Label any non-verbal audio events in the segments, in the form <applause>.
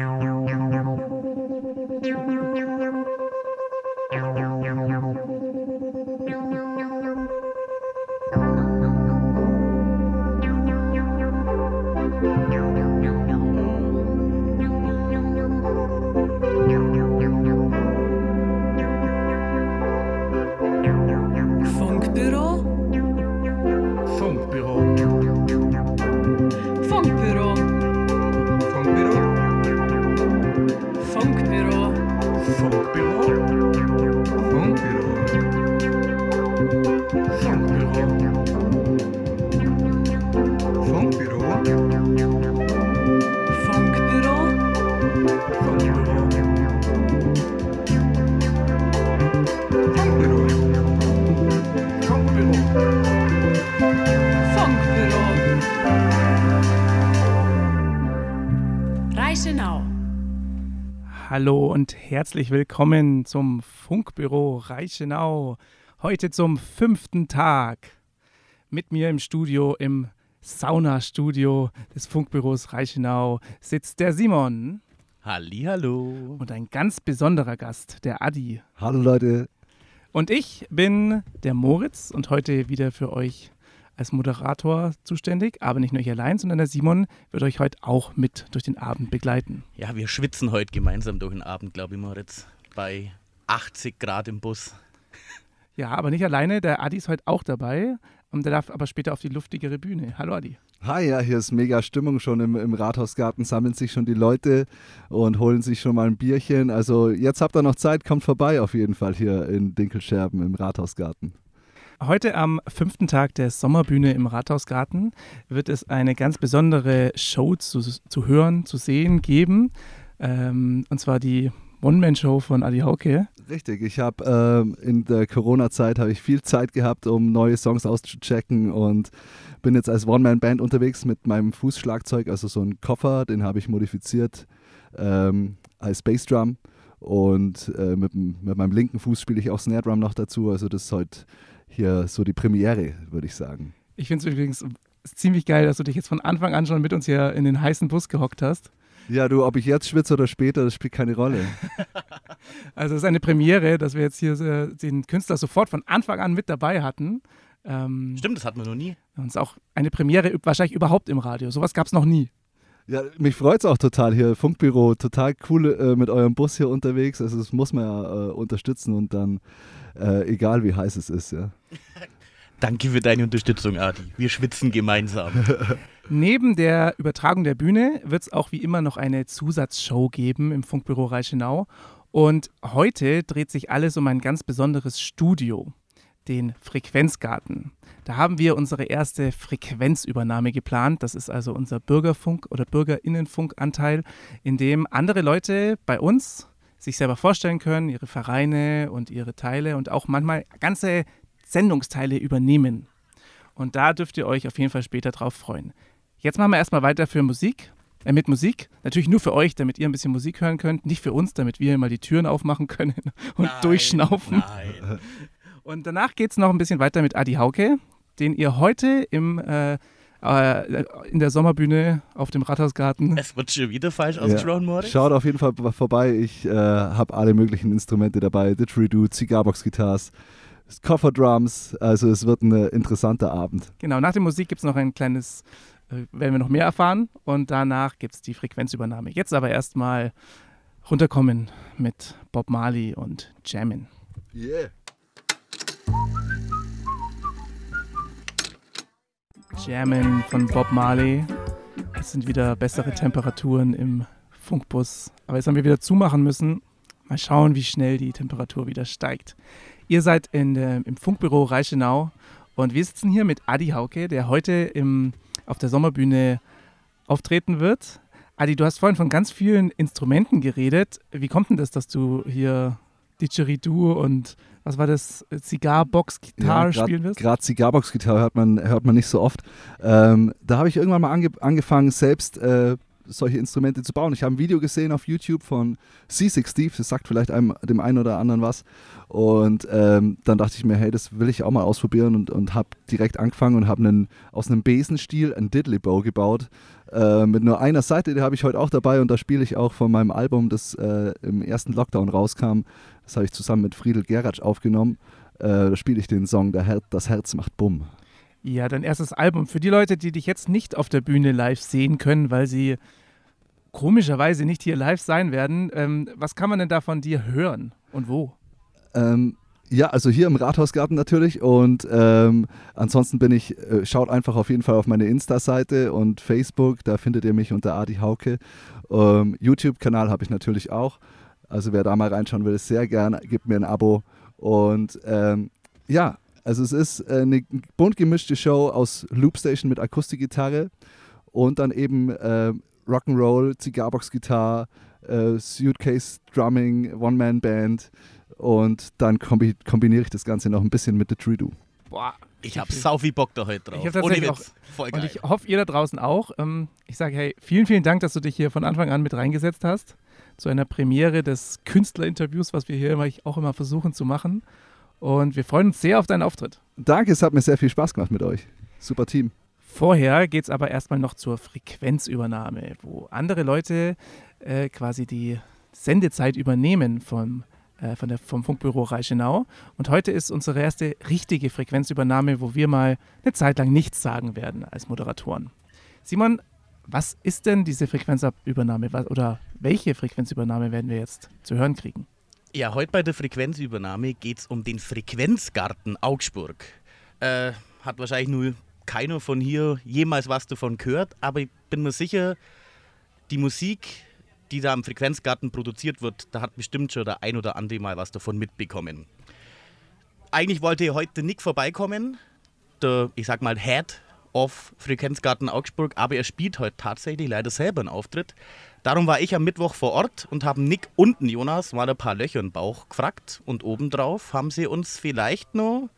Mm-hmm. Herzlich willkommen zum Funkbüro Reichenau. Heute zum fünften Tag. Mit mir im Studio, im Saunastudio des Funkbüros Reichenau sitzt der Simon Hallihallo. und ein ganz besonderer Gast, der Adi. Hallo Leute. Und ich bin der Moritz und heute wieder für euch als Moderator zuständig. Aber nicht nur ich allein, sondern der Simon wird euch heute auch mit durch den Abend begleiten. Ja, wir schwitzen heute gemeinsam durch den Abend, glaube ich, Moritz. Bei 80 Grad im Bus. Ja, aber nicht alleine. Der Adi ist heute auch dabei. Und der darf aber später auf die luftigere Bühne. Hallo Adi. Hi, ja, hier ist mega Stimmung schon im, im Rathausgarten, sammeln sich schon die Leute und holen sich schon mal ein Bierchen. Also jetzt habt ihr noch Zeit, kommt vorbei auf jeden Fall hier in Dinkelscherben im Rathausgarten. Heute am fünften Tag der Sommerbühne im Rathausgarten wird es eine ganz besondere Show zu, zu hören, zu sehen geben. Ähm, und zwar die One-Man-Show von Adi Hauke. Richtig, ich habe ähm, in der Corona-Zeit ich viel Zeit gehabt, um neue Songs auszuchecken und bin jetzt als One-Man-Band unterwegs mit meinem Fußschlagzeug, also so ein Koffer, den habe ich modifiziert ähm, als Bassdrum und äh, mit, mit meinem linken Fuß spiele ich auch Snare Drum noch dazu, also das ist heute hier so die Premiere, würde ich sagen. Ich finde es übrigens ziemlich geil, dass du dich jetzt von Anfang an schon mit uns hier in den heißen Bus gehockt hast. Ja, du, ob ich jetzt schwitze oder später, das spielt keine Rolle. <laughs> Also es ist eine Premiere, dass wir jetzt hier äh, den Künstler sofort von Anfang an mit dabei hatten. Ähm, Stimmt, das hatten wir noch nie. Und es ist auch eine Premiere wahrscheinlich überhaupt im Radio. Sowas gab es noch nie. Ja, mich freut es auch total hier. Funkbüro, total cool äh, mit eurem Bus hier unterwegs. Also das muss man ja äh, unterstützen und dann, äh, egal wie heiß es ist, ja. <laughs> Danke für deine Unterstützung, Adi. Wir schwitzen gemeinsam. <laughs> Neben der Übertragung der Bühne wird es auch wie immer noch eine Zusatzshow geben im Funkbüro Reichenau. Und heute dreht sich alles um ein ganz besonderes Studio, den Frequenzgarten. Da haben wir unsere erste Frequenzübernahme geplant. Das ist also unser Bürgerfunk- oder Bürgerinnenfunkanteil, in dem andere Leute bei uns sich selber vorstellen können, ihre Vereine und ihre Teile und auch manchmal ganze Sendungsteile übernehmen. Und da dürft ihr euch auf jeden Fall später drauf freuen. Jetzt machen wir erstmal weiter für Musik. Äh, mit Musik. Natürlich nur für euch, damit ihr ein bisschen Musik hören könnt. Nicht für uns, damit wir mal die Türen aufmachen können <laughs> und Nein, durchschnaufen. Nein. Und danach geht es noch ein bisschen weiter mit Adi Hauke, den ihr heute im, äh, äh, in der Sommerbühne auf dem Rathausgarten. Es wird schon wieder falsch ausgesprochen, Moritz. Schaut auf jeden Fall vorbei. Ich äh, habe alle möglichen Instrumente dabei: Didgeridoo, Cigarbox-Guitars, Kofferdrums. Also es wird ein interessanter Abend. Genau, nach der Musik gibt es noch ein kleines, äh, werden wir noch mehr erfahren. Und danach gibt es die Frequenzübernahme. Jetzt aber erstmal runterkommen mit Bob Marley und Jammin'. Yeah. Jammin' von Bob Marley. Es sind wieder bessere Temperaturen im Funkbus. Aber jetzt haben wir wieder zumachen müssen. Mal schauen, wie schnell die Temperatur wieder steigt. Ihr seid in der, im Funkbüro Reichenau und wir sitzen hier mit Adi Hauke, der heute im, auf der Sommerbühne auftreten wird. Adi, du hast vorhin von ganz vielen Instrumenten geredet. Wie kommt denn das, dass du hier Didgeridoo und was war das, Zigarbox-Gitarre spielen wirst? Gerade Cigarbox-Gitarre hört man, hört man nicht so oft. Ähm, da habe ich irgendwann mal ange angefangen, selbst äh, solche Instrumente zu bauen. Ich habe ein Video gesehen auf YouTube von C6 Steve, das sagt vielleicht einem, dem einen oder anderen was. Und ähm, dann dachte ich mir, hey, das will ich auch mal ausprobieren und, und habe direkt angefangen und habe aus einem Besenstiel ein Diddley Bow gebaut. Äh, mit nur einer Seite, die habe ich heute auch dabei und da spiele ich auch von meinem Album, das äh, im ersten Lockdown rauskam. Das habe ich zusammen mit Friedel Geratsch aufgenommen. Äh, da spiele ich den Song Der Her Das Herz macht Bumm. Ja, dein erstes Album. Für die Leute, die dich jetzt nicht auf der Bühne live sehen können, weil sie komischerweise nicht hier live sein werden, ähm, was kann man denn da von dir hören und wo? Ähm, ja, also hier im Rathausgarten natürlich und ähm, ansonsten bin ich, äh, schaut einfach auf jeden Fall auf meine Insta-Seite und Facebook, da findet ihr mich unter Adi Hauke. Ähm, YouTube-Kanal habe ich natürlich auch, also wer da mal reinschauen will, sehr gern, gebt mir ein Abo und ähm, ja, also es ist äh, eine bunt gemischte Show aus Loopstation mit Akustikgitarre und dann eben äh, Rock'n'Roll, Zigarbox-Gitarre, äh, Suitcase Drumming, One-Man-Band und dann kombi kombiniere ich das Ganze noch ein bisschen mit The Tree Do. Boah, Ich hab sau viel Bock da heute drauf. Ich hab tatsächlich Ohne Witz. Voll Und geil. ich hoffe, ihr da draußen auch. Ähm, ich sage, hey, vielen, vielen Dank, dass du dich hier von Anfang an mit reingesetzt hast. Zu einer Premiere des Künstlerinterviews, was wir hier immer, auch immer versuchen zu machen. Und wir freuen uns sehr auf deinen Auftritt. Danke, es hat mir sehr viel Spaß gemacht mit euch. Super Team. Vorher geht es aber erstmal noch zur Frequenzübernahme, wo andere Leute äh, quasi die Sendezeit übernehmen vom, von der, vom Funkbüro Reichenau. Und heute ist unsere erste richtige Frequenzübernahme, wo wir mal eine Zeit lang nichts sagen werden als Moderatoren. Simon, was ist denn diese Frequenzübernahme oder welche Frequenzübernahme werden wir jetzt zu hören kriegen? Ja, heute bei der Frequenzübernahme geht es um den Frequenzgarten Augsburg. Äh, hat wahrscheinlich nur keiner von hier jemals was davon gehört, aber ich bin mir sicher, die Musik, die da am Frequenzgarten produziert wird, da hat bestimmt schon der ein oder andere mal was davon mitbekommen. Eigentlich wollte heute Nick vorbeikommen, der, ich sag mal, Head of Frequenzgarten Augsburg, aber er spielt heute tatsächlich leider selber einen Auftritt. Darum war ich am Mittwoch vor Ort und haben Nick und Jonas mal ein paar Löcher im Bauch gefragt. Und obendrauf haben sie uns vielleicht noch,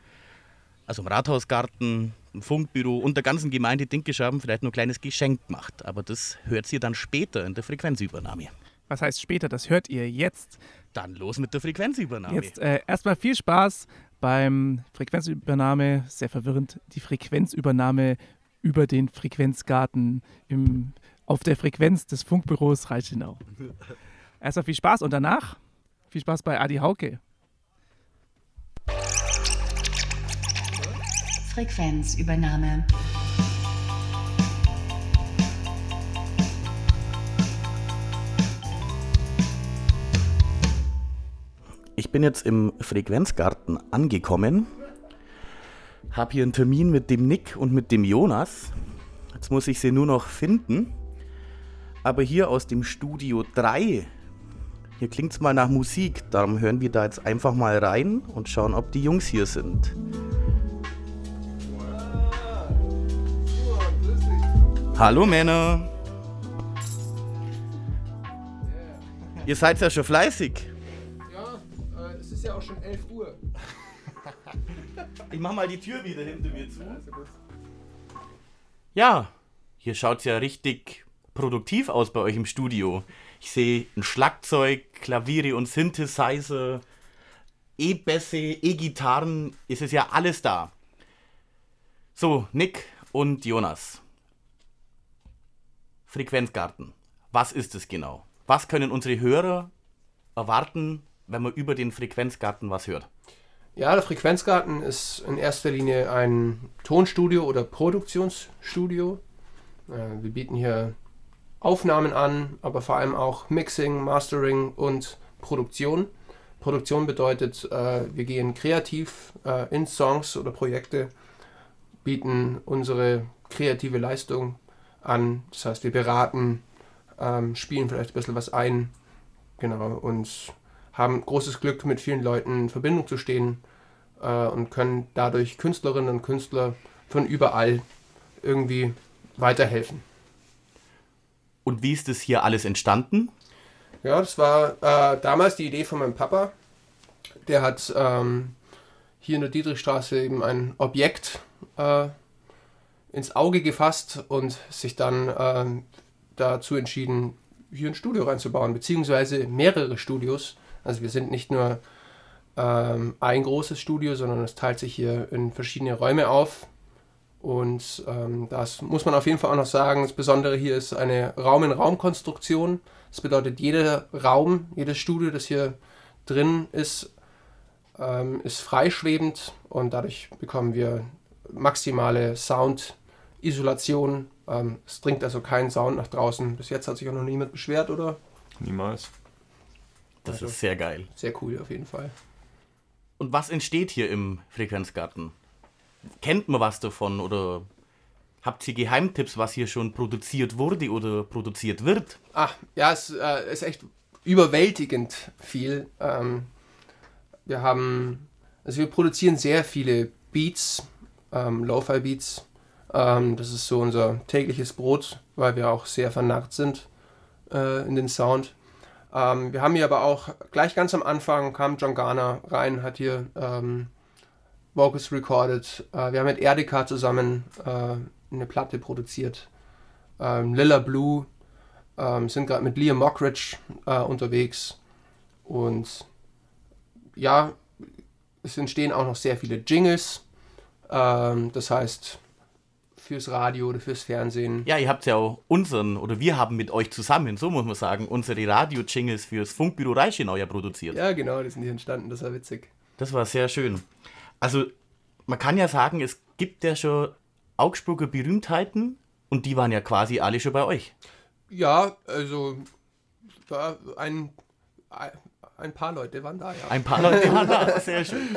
also im Rathausgarten, im Funkbüro und der ganzen Gemeinde Dinkelschaben vielleicht noch ein kleines Geschenk gemacht. Aber das hört ihr dann später in der Frequenzübernahme. Was heißt später? Das hört ihr jetzt. Dann los mit der Frequenzübernahme. Jetzt äh, erstmal viel Spaß beim Frequenzübernahme, sehr verwirrend, die Frequenzübernahme über den Frequenzgarten im, auf der Frequenz des Funkbüros Reichenau. Erstmal viel Spaß und danach viel Spaß bei Adi Hauke. Frequenzübernahme. Ich bin jetzt im Frequenzgarten angekommen. Habe hier einen Termin mit dem Nick und mit dem Jonas. Jetzt muss ich sie nur noch finden. Aber hier aus dem Studio 3, hier klingt es mal nach Musik. Darum hören wir da jetzt einfach mal rein und schauen, ob die Jungs hier sind. Hallo Männer. Ihr seid ja schon fleißig. Ja, äh, es ist ja auch schon 11 Uhr. Ich mach mal die Tür wieder hinter mir zu. Ja, hier schaut's ja richtig produktiv aus bei euch im Studio. Ich sehe ein Schlagzeug, Klaviere und Synthesizer, E-Bässe, E-Gitarren, es ist ja alles da. So, Nick und Jonas. Frequenzgarten. Was ist es genau? Was können unsere Hörer erwarten, wenn man über den Frequenzgarten was hört? Ja, der Frequenzgarten ist in erster Linie ein Tonstudio oder Produktionsstudio. Äh, wir bieten hier Aufnahmen an, aber vor allem auch Mixing, Mastering und Produktion. Produktion bedeutet, äh, wir gehen kreativ äh, in Songs oder Projekte, bieten unsere kreative Leistung an. Das heißt, wir beraten, ähm, spielen vielleicht ein bisschen was ein. Genau, und haben großes Glück, mit vielen Leuten in Verbindung zu stehen äh, und können dadurch Künstlerinnen und Künstler von überall irgendwie weiterhelfen. Und wie ist das hier alles entstanden? Ja, das war äh, damals die Idee von meinem Papa. Der hat ähm, hier in der Dietrichstraße eben ein Objekt äh, ins Auge gefasst und sich dann äh, dazu entschieden, hier ein Studio reinzubauen, beziehungsweise mehrere Studios. Also wir sind nicht nur ähm, ein großes Studio, sondern es teilt sich hier in verschiedene Räume auf. Und ähm, das muss man auf jeden Fall auch noch sagen. Das Besondere hier ist eine Raum-in-Raum-Konstruktion. Das bedeutet, jeder Raum, jedes Studio, das hier drin ist, ähm, ist freischwebend und dadurch bekommen wir maximale Sound-Isolation. Ähm, es dringt also kein Sound nach draußen. Bis jetzt hat sich auch noch niemand beschwert, oder? Niemals. Das Also- ist sehr geil. Sehr cool auf jeden Fall. Und was entsteht hier im Frequenzgarten? Kennt man was davon oder habt ihr Geheimtipps, was hier schon produziert wurde oder produziert wird? Ah, ja, es äh, ist echt überwältigend viel. Ähm, wir haben, also wir produzieren sehr viele Beats, ähm, Lo-Fi-Beats. Ähm, das ist so unser tägliches Brot, weil wir auch sehr vernarrt sind äh, in den Sound. Ähm, wir haben hier aber auch, gleich ganz am Anfang kam John Garner rein, hat hier ähm, Vocals recorded. Äh, wir haben mit Erdika zusammen äh, eine Platte produziert. Ähm, Lilla Blue ähm, sind gerade mit Liam Mockridge äh, unterwegs. Und ja, es entstehen auch noch sehr viele Jingles. Ähm, das heißt, fürs Radio oder fürs Fernsehen. Ja, ihr habt ja auch unseren, oder wir haben mit euch zusammen, so muss man sagen, unsere Radio-Jingles fürs Funkbüro Reichenau ja produziert. Ja, genau, die sind hier entstanden, das war witzig. Das war sehr schön. Also, man kann ja sagen, es gibt ja schon Augsburger Berühmtheiten und die waren ja quasi alle schon bei euch. Ja, also ja, ein, ein paar Leute waren da, ja. Ein paar Leute waren da. Sehr schön.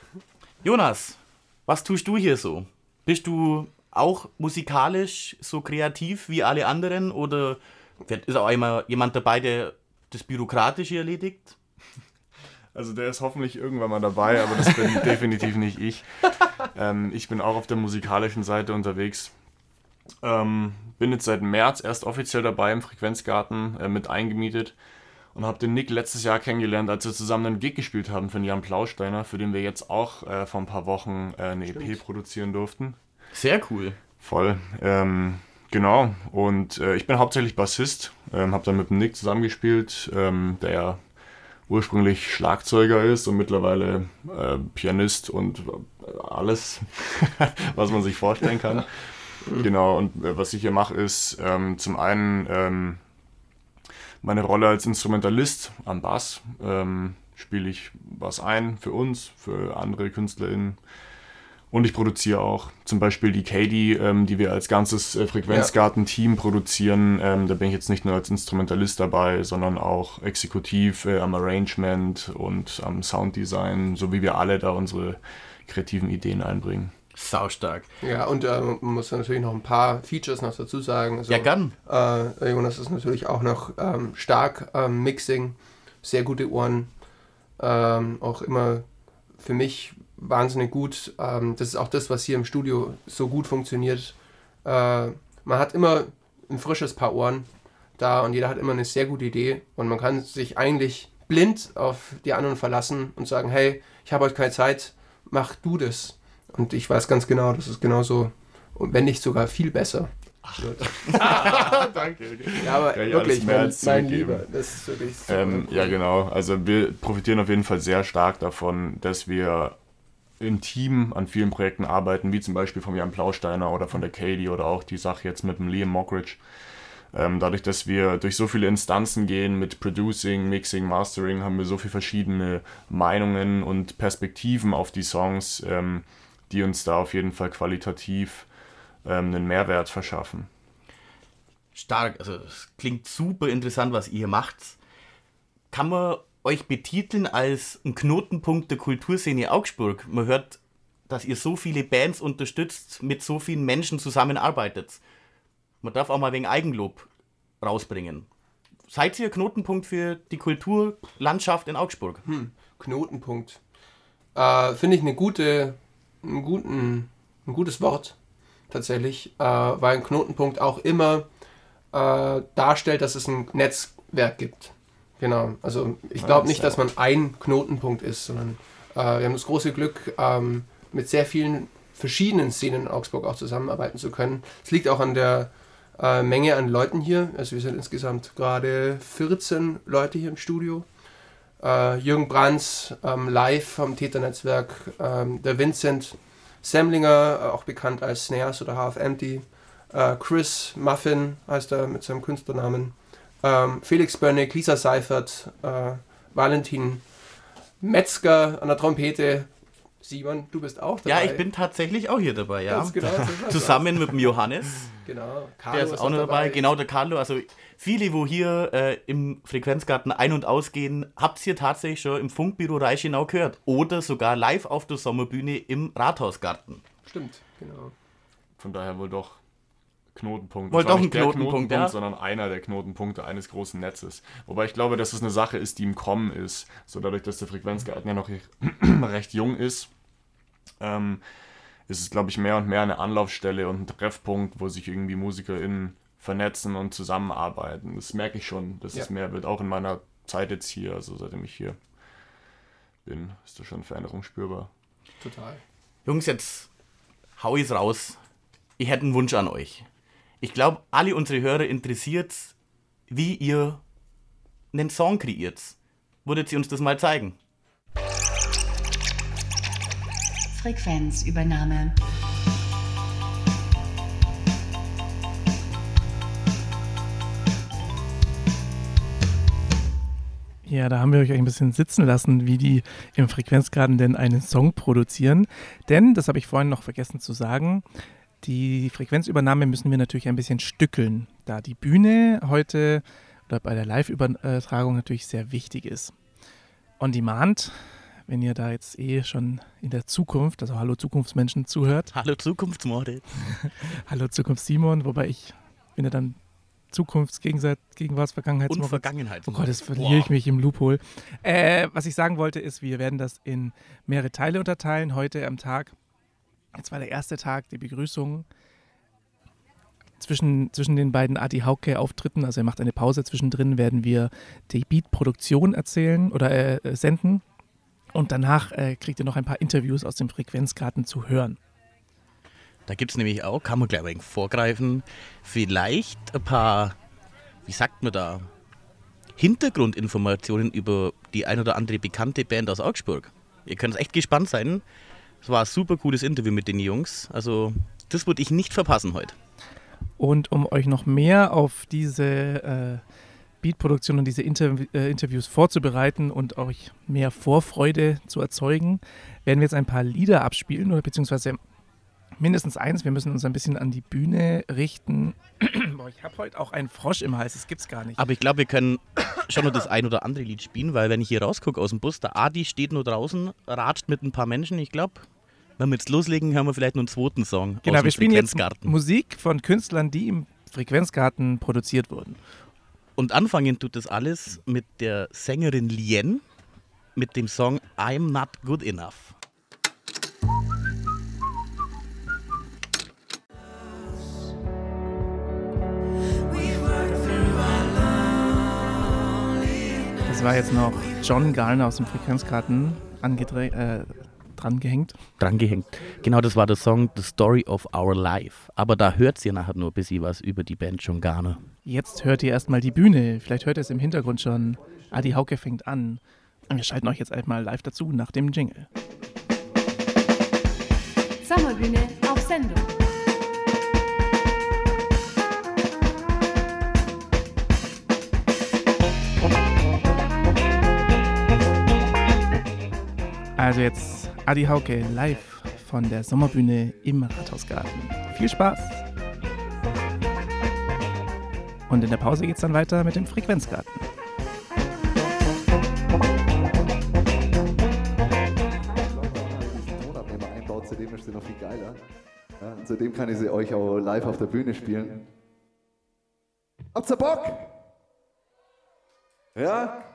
<laughs> Jonas, was tust du hier so? Bist du auch musikalisch so kreativ wie alle anderen oder ist auch einmal jemand dabei, der das Bürokratische erledigt? <laughs> Also der ist hoffentlich irgendwann mal dabei, aber das bin <laughs> definitiv nicht ich. Ähm, ich bin auch auf der musikalischen Seite unterwegs. Ähm, bin jetzt seit März erst offiziell dabei im Frequenzgarten äh, mit eingemietet und habe den Nick letztes Jahr kennengelernt, als wir zusammen einen Gig gespielt haben den Jan Plausteiner, für den wir jetzt auch äh, vor ein paar Wochen äh, eine EP produzieren durften. Sehr cool. Voll. Ähm, genau. Und äh, ich bin hauptsächlich Bassist. Ähm, habe dann mit dem Nick zusammengespielt, ähm, der ursprünglich Schlagzeuger ist und mittlerweile äh, Pianist und alles, <laughs> was man sich vorstellen kann. Genau. Und äh, was ich hier mache, ist ähm, zum einen ähm, meine Rolle als Instrumentalist am Bass. Ähm, spiele ich was ein für uns, für andere KünstlerInnen. Und ich produziere auch zum Beispiel die Katie, ähm, die wir als ganzes äh, Frequenzgarten-Team produzieren. Ähm, da bin ich jetzt nicht nur als Instrumentalist dabei, sondern auch exekutiv äh, am Arrangement und am Sounddesign, so wie wir alle da unsere kreativen Ideen einbringen. Saustark. Ja, und äh, man muss natürlich noch ein paar Features noch dazu sagen. Also, Ja, gern. Äh, Jonas ist natürlich auch noch ähm, stark ähm, Mixing, sehr gute Ohren, ähm, auch immer für mich wahnsinnig gut. Ähm, das ist auch das, was hier im Studio so gut funktioniert. Äh, man hat immer ein frisches Paar Ohren da und jeder hat immer eine sehr gute Idee und man kann sich eigentlich blind auf die anderen verlassen und sagen, hey, ich habe heute keine Zeit, mach du das. Und ich weiß ganz genau, das ist genauso, und wenn nicht sogar viel besser. <laughs> <laughs> Danke. Ja, aber wirklich, mein, als mein. Lieber. Das ist wirklich Ähm, cool. ja, genau. Also wir profitieren auf jeden Fall sehr stark davon, dass wir im Team an vielen Projekten arbeiten, wie zum Beispiel von Jan Plausteiner oder von der Katie oder auch die Sache jetzt mit dem Liam Mockridge. Ähm, dadurch, dass wir durch so viele Instanzen gehen mit Producing, Mixing, Mastering, haben wir so viele verschiedene Meinungen und Perspektiven auf die Songs, ähm, die uns da auf jeden Fall qualitativ ähm, einen Mehrwert verschaffen. Stark. Also, es klingt super interessant, was ihr macht. Kann man euch betiteln als ein Knotenpunkt der Kulturszene Augsburg? Man hört, dass ihr so viele Bands unterstützt, mit so vielen Menschen zusammenarbeitet. Man darf auch mal wegen Eigenlob rausbringen. Seid ihr Knotenpunkt für die Kulturlandschaft in Augsburg? Knotenpunkt. Äh, Finde ich eine gute, einen guten, ein gutes Wort tatsächlich, äh, weil ein Knotenpunkt auch immer äh, darstellt, dass es ein Netzwerk gibt. Genau. Also ich glaube nicht, dass man ein Knotenpunkt ist, sondern äh, wir haben das große Glück, ähm, mit sehr vielen verschiedenen Szenen in Augsburg auch zusammenarbeiten zu können. Es liegt auch an der äh, Menge an Leuten hier. Also wir sind insgesamt gerade 14 Leute hier im Studio. Äh, Jürgen Brands ähm, live vom Täternetzwerk, ähm, der Vincent Semlinger, äh, auch bekannt als Snares oder Half Empty. Äh, Chris Muffin heißt er mit seinem Künstlernamen. Ähm, Felix Börnig, Lisa Seifert, äh, Valentin Metzger an der Trompete. Simon, du bist auch dabei. Ja, ich bin tatsächlich auch hier dabei, ja. Ganz genau, so <laughs> Zusammen mit dem Johannes. Genau. Der Carlo ist auch noch dabei. Genau, der Carlo. Also viele, wo hier äh, im Frequenzgarten ein- und ausgehen, habt ihr tatsächlich schon im Funkbüro Reichenau gehört. Oder sogar live auf der Sommerbühne im Rathausgarten. Stimmt, genau. Von daher wohl doch Knotenpunkt. Wohl Das war doch nicht ein der Knotenpunkt, ja. sondern einer der Knotenpunkte eines großen Netzes. Wobei ich glaube, dass es eine Sache ist, die im Kommen ist. So dadurch, dass der Frequenzgarten ja noch <clears throat> recht jung ist, ähm, ist es, glaube ich, mehr und mehr eine Anlaufstelle und ein Treffpunkt, wo sich irgendwie MusikerInnen vernetzen und zusammenarbeiten. Das merke ich schon, dass Ja. es mehr wird, auch in meiner Zeit jetzt hier, also seitdem ich hier bin, ist da schon Veränderung spürbar. Total. Jungs, jetzt hau ich's raus. Ich hätte einen Wunsch an euch. Ich glaube, alle unsere Hörer interessiert, wie ihr einen Song kreiert. Würdet ihr uns das mal zeigen? Frequenzübernahme. Ja, da haben wir euch ein bisschen sitzen lassen, wie die im Frequenzgraden denn einen Song produzieren. Denn, das habe ich vorhin noch vergessen zu sagen, die Frequenzübernahme müssen wir natürlich ein bisschen stückeln, da die Bühne heute oder bei der Live-Übertragung natürlich sehr wichtig ist. On Demand, wenn ihr da jetzt eh schon in der Zukunft, also Hallo Zukunftsmenschen zuhört, <laughs> Hallo Zukunftsmorde. <laughs> Hallo Zukunft Simon, wobei ich bin ja dann Zukunfts-, Gegenseit- Gegenwarts-, Und. Vergangenheit. Oh Gott, jetzt verliere ich mich im Loophole. Äh, was ich sagen wollte, ist, wir werden das in mehrere Teile unterteilen. Heute am Tag, jetzt war der erste Tag, die Begrüßung zwischen, zwischen den beiden Adi Hauke-Auftritten. Also er macht eine Pause zwischendrin, werden wir die Beat-Produktion erzählen oder äh, äh, senden. Und danach äh, kriegt ihr noch ein paar Interviews aus dem Frequenzgarten zu hören. Da gibt es nämlich auch, kann man gleich mal vorgreifen, vielleicht ein paar, wie sagt man da, Hintergrundinformationen über die ein oder andere bekannte Band aus Augsburg. Ihr könnt echt gespannt sein. Es war ein super cooles Interview mit den Jungs. Also, das würde ich nicht verpassen heute. Und um euch noch mehr auf diese äh, Beatproduktion und diese Interv äh, Interviews vorzubereiten und euch mehr Vorfreude zu erzeugen, werden wir jetzt ein paar Lieder abspielen oder beziehungsweise mindestens eins. Wir müssen uns ein bisschen an die Bühne richten. Ich habe heute auch einen Frosch im Hals, das gibt's gar nicht. Aber ich glaube, wir können schon noch das ein oder andere Lied spielen, weil wenn ich hier rausgucke aus dem Bus, der Adi steht nur draußen, ratscht mit ein paar Menschen. Ich glaube, wenn wir jetzt loslegen, hören wir vielleicht noch einen zweiten Song Genau, wir spielen jetzt. Musik von Künstlern, die im Frequenzgarten produziert wurden. Und anfangen tut das alles mit der Sängerin Lien mit dem Song I'm Not Good Enough. Das war jetzt noch John Garner aus dem Frequenzgarten angedre- äh, drangehängt. Drangehängt. Genau, das war der Song The Story of Our Life. Aber da hört ihr nachher nur ein bisschen was über die Band John Garner. Jetzt hört ihr erstmal die Bühne. Vielleicht hört ihr es im Hintergrund schon. Adi Hauke fängt an. Und wir schalten euch jetzt einmal live dazu nach dem Jingle. Sommerbühne auf Sendung. Also jetzt Adi Hauke live von der Sommerbühne im Rathausgarten. Viel Spaß! Und in der Pause geht's dann weiter mit dem Frequenzgarten. Zudem ist sie noch viel geiler. Ja, zudem kann ich sie euch auch live auf der Bühne spielen. Habt ihr Bock? Ja?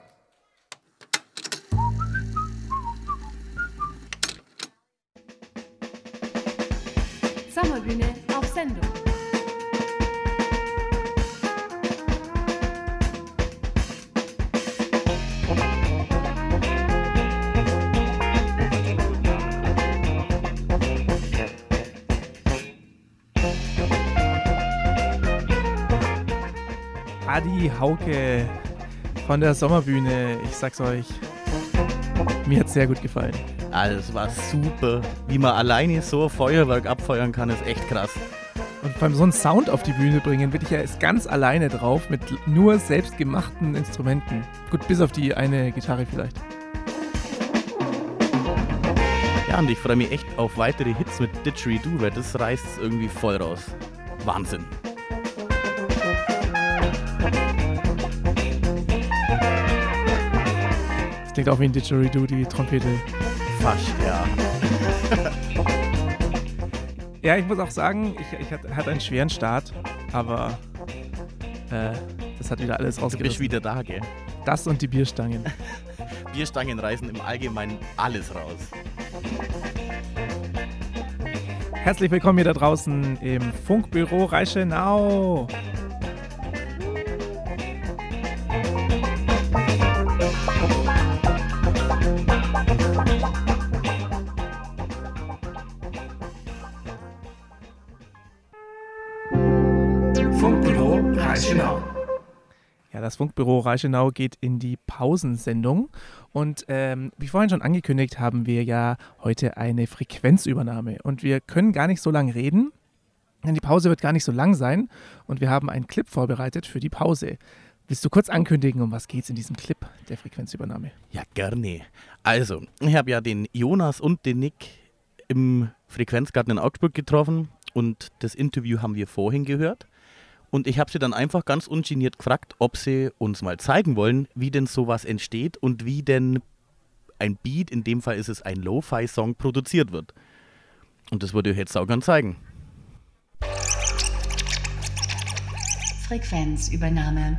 Sommerbühne auf Sendung. Adi Hauke von der Sommerbühne. Ich sag's euch, mir hat's sehr gut gefallen. Also, es war super. Wie man alleine so Feuerwerk abfeuern kann, ist echt krass. Und allem so einen Sound auf die Bühne bringen, wirklich er ist ganz alleine drauf mit nur selbstgemachten Instrumenten. Gut, bis auf die eine Gitarre vielleicht. Ja, und ich freue mich echt auf weitere Hits mit Didgeridoo, weil das reißt es irgendwie voll raus. Wahnsinn. Das klingt auch wie ein Didgeridoo, die Trompete. Fast, ja. Ja, ich muss auch sagen, ich, ich hatte, einen schweren Start, aber äh, das hat wieder alles Du bist rausgerissen. wieder da, gell? Das und die Bierstangen. <laughs> Bierstangen reißen im Allgemeinen alles raus. Herzlich willkommen hier da draußen im Funkbüro Reichenau. Das Funkbüro Reichenau geht in die Pausensendung. Und ähm, wie vorhin schon angekündigt, haben wir ja heute eine Frequenzübernahme. Und wir können gar nicht so lange reden, denn die Pause wird gar nicht so lang sein. Und wir haben einen Clip vorbereitet für die Pause. Willst du kurz ankündigen, um was geht es in diesem Clip der Frequenzübernahme? Ja, gerne. Also, ich habe ja den Jonas und den Nick im Frequenzgarten in Augsburg getroffen und das Interview haben wir vorhin gehört. Und ich habe sie dann einfach ganz ungeniert gefragt, ob sie uns mal zeigen wollen, wie denn sowas entsteht und wie denn ein Beat, in dem Fall ist es ein Lo-Fi-Song, produziert wird. Und das würde ich jetzt auch ganz zeigen. Frequenzübernahme.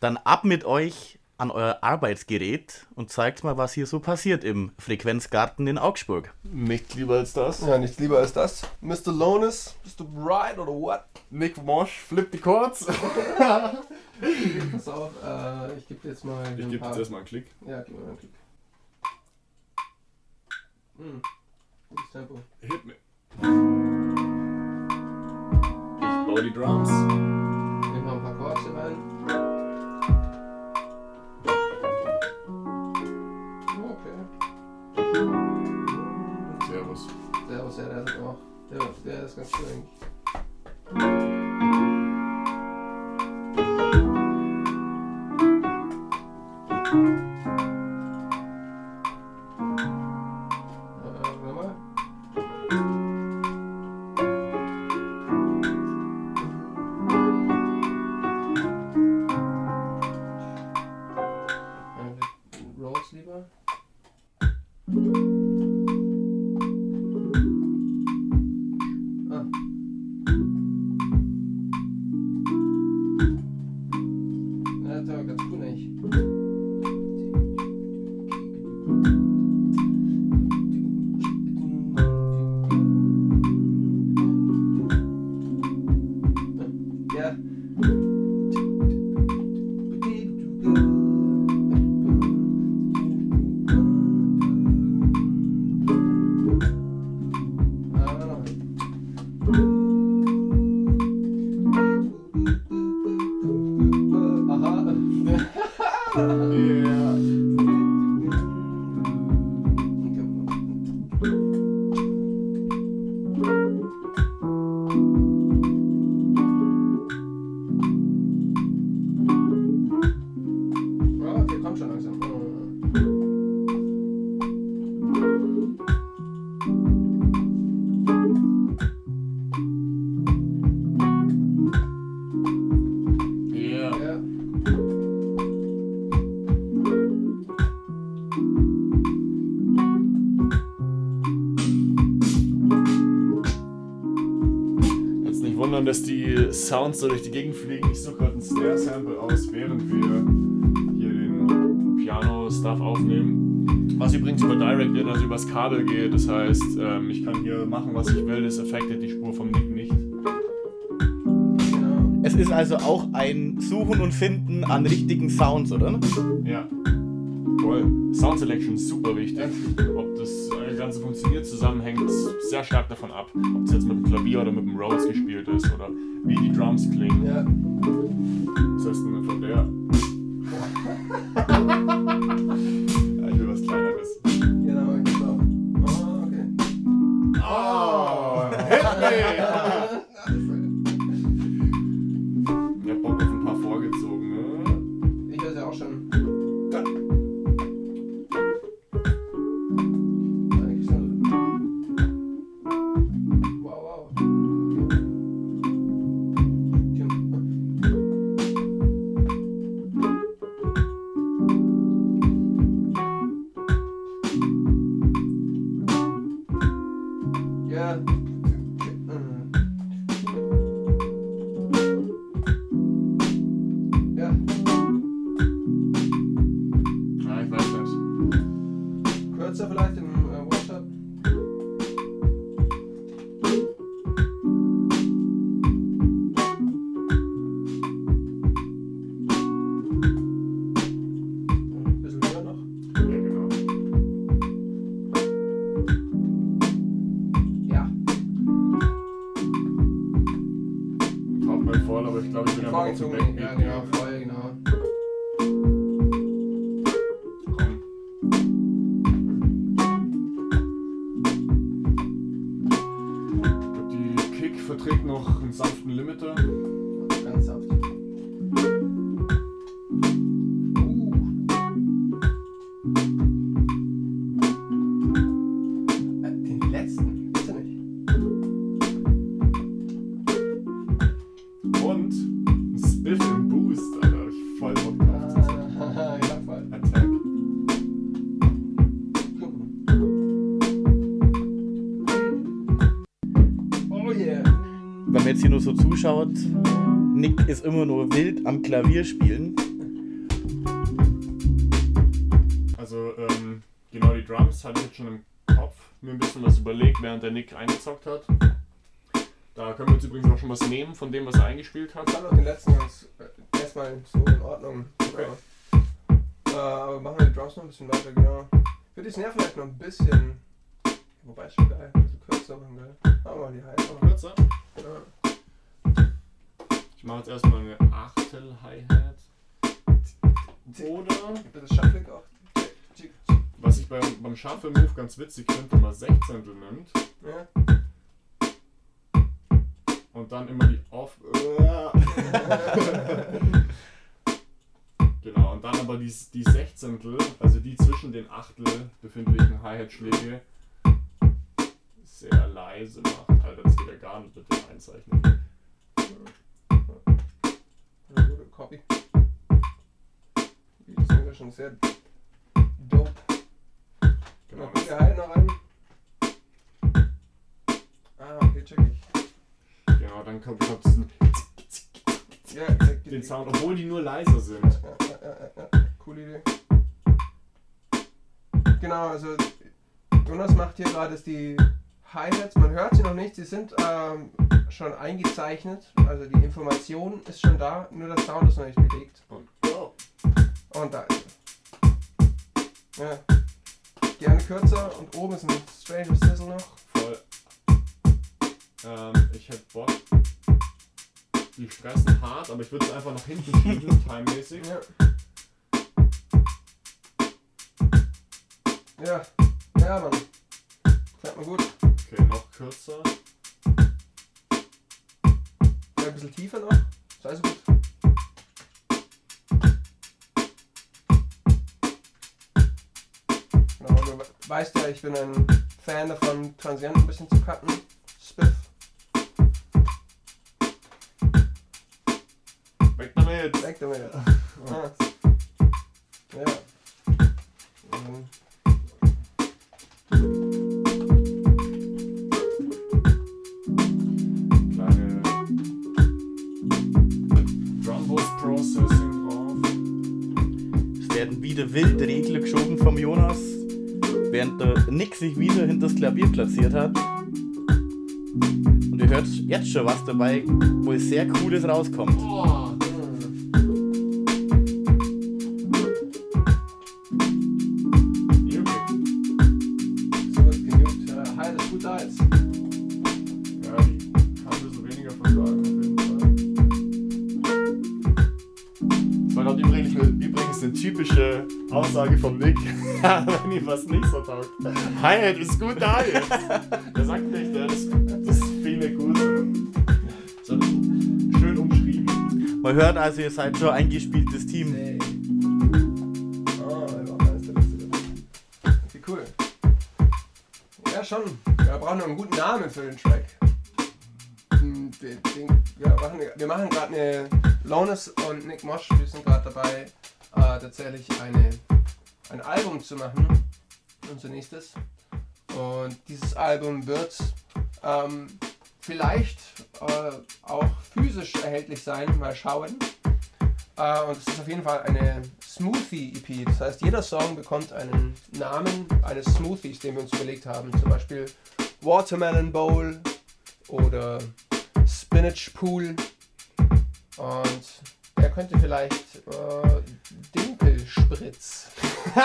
Dann ab mit euch an euer Arbeitsgerät und zeigt mal, was hier so passiert im Frequenzgarten in Augsburg. Nicht lieber als das. Ja, nichts lieber als das. Mr. Lones, bist du bereit oder what? Nick Mosch, flip die Chords. <laughs> Pass auf, äh, ich gebe dir jetzt mal Ich gebe jetzt erstmal einen Klick. Ja, gib mir mal einen Klick. Hm, gutes Tempo. Hit me. Ich baue die Drums. Nehmen wir ein paar Chords hier rein. skjer det etterpå. Det, det skal ikke være Sounds so durch die Gegend fliegen. Ich suche gerade ein Snare-Sample aus, während wir hier den Piano-Stuff aufnehmen. Was übrigens über Direct-In, also übers Kabel geht. Das heißt, ähm, ich kann hier machen, was ich will. Das affectet die Spur vom Nick nicht. Es ist also auch ein Suchen und Finden an richtigen Sounds, oder? Ja. Voll. Sound Selection ist super wichtig. Ob das äh, Ganze funktioniert, zusammenhängt sehr stark davon ab. Ob es jetzt mit dem Klavier oder mit dem Rhodes gespielt ist oder wie die Drums klingen. Ja. Was heißt denn von der? <laughs> ja, ich will was Kleineres. Genau, genau. Oh, okay. Oh, hit me! Nur so zuschaut, Nick ist immer nur wild am Klavier spielen. Also, ähm, genau die Drums hatte ich jetzt schon im Kopf. Mir ein bisschen was überlegt, während der Nick eingezockt hat. Da können wir jetzt übrigens auch schon was nehmen von dem, was er eingespielt hat. Ich fand auch den letzten ganz äh, erstmal so in Ordnung. Okay. Äh, aber machen wir die Drums noch ein bisschen weiter, genau. Ich würde die Snare vielleicht noch ein bisschen. Wobei ist schon geil, also kürzer machen, geil. Machen wir die noch. Kürzer. Ja. Ich mache jetzt erstmal eine Achtel Hi-Hat. Oder, auch. Was ich beim, beim Shuffle Move ganz witzig finde, wenn man Sechzehntel nimmt Ja. und dann immer die Off. <laughs> genau, und dann aber die, die Sechzehntel, also die zwischen den Achtel befindlichen Hi-Hat-Schläge, sehr leise macht. Alter, das geht ja gar nicht mit dem Einzeichnen. Eine gute Copy. Die sind ja schon sehr dope. Genau, Noch gute Hi noch rein. Ah, okay, check ich. genau dann kommt noch diesen, Ja, check den Sound, obwohl die nur leiser sind. Ja, ja, ja, ja, ja. Coole Idee. Genau, also Jonas macht hier gerade die Hi-Hats. Man hört sie noch nicht, sie sind ähm, schon eingezeichnet. Also die Information ist schon da, nur der Sound ist noch nicht belegt. Und go. Und da ist er. Ja. Gerne kürzer und oben ist ein Strange Sizzle noch. Voll. Ähm, ich hätte Bock. Die stressen hart, aber ich würde es einfach nach hinten schieben, <laughs> timemäßig. Ja. Ja, ja, Mann. Fällt mir gut. Okay, noch kürzer. Ja, ein bisschen tiefer noch. Ist alles gut. Genau, du weißt ja, ich bin ein Fan davon, Transient ein bisschen zu cutten. Spiff. Weg damit! Weg damit. <laughs> Ah. Dabei, wo es sehr Cooles rauskommt. Seid schon ein eingespieltes Team. Nee. Oh, ja, da ist der Beste. Wie cool. Ja, schon. Wir brauchen noch einen guten Namen für den Track. Hm, Wir, machen, wir machen gerade eine. Lones und Nick Mosch, wir sind gerade dabei, äh, tatsächlich eine, ein Album zu machen. Unser nächstes. Und dieses Album wird ähm, vielleicht äh, auch physisch erhältlich sein. Mal schauen. Fall eine Smoothie-EP. Das heißt, jeder Song bekommt einen Namen eines Smoothies, den wir uns überlegt haben. Zum Beispiel Watermelon Bowl oder Spinach Pool. Und er könnte vielleicht äh, Dinkelspritz. <laughs>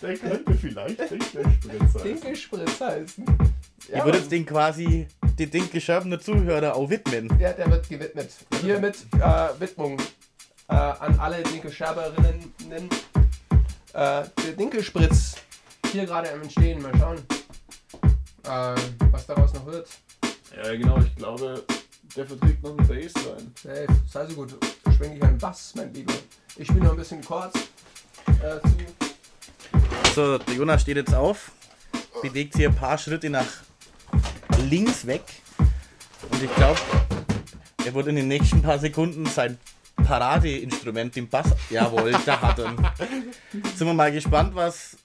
Der könnte vielleicht Dinkelspritz sein. Dinkelspritz heißen. Ihr würdet den quasi den Dinkelschörbener Zuhörer auch widmen. Ja, der wird gewidmet. Hiermit äh, Widmung äh, an alle Dinkelscherberinnen. Äh, der Dinkelspritz hier gerade am Entstehen. Mal schauen, äh, was daraus noch wird. Ja, genau, ich glaube, der verträgt noch eine Bassline. Safe, sei so gut. Schwenke ich einen Bass, mein Lieber. Ich spiele noch ein bisschen Chords äh, zu. So, der Jonas steht jetzt auf, bewegt sich ein paar Schritte nach links weg. Und ich glaube, er wird in den nächsten paar Sekunden sein Paradeinstrument, den Bass. Jawohl, da hat er. <laughs> Sind wir mal gespannt, was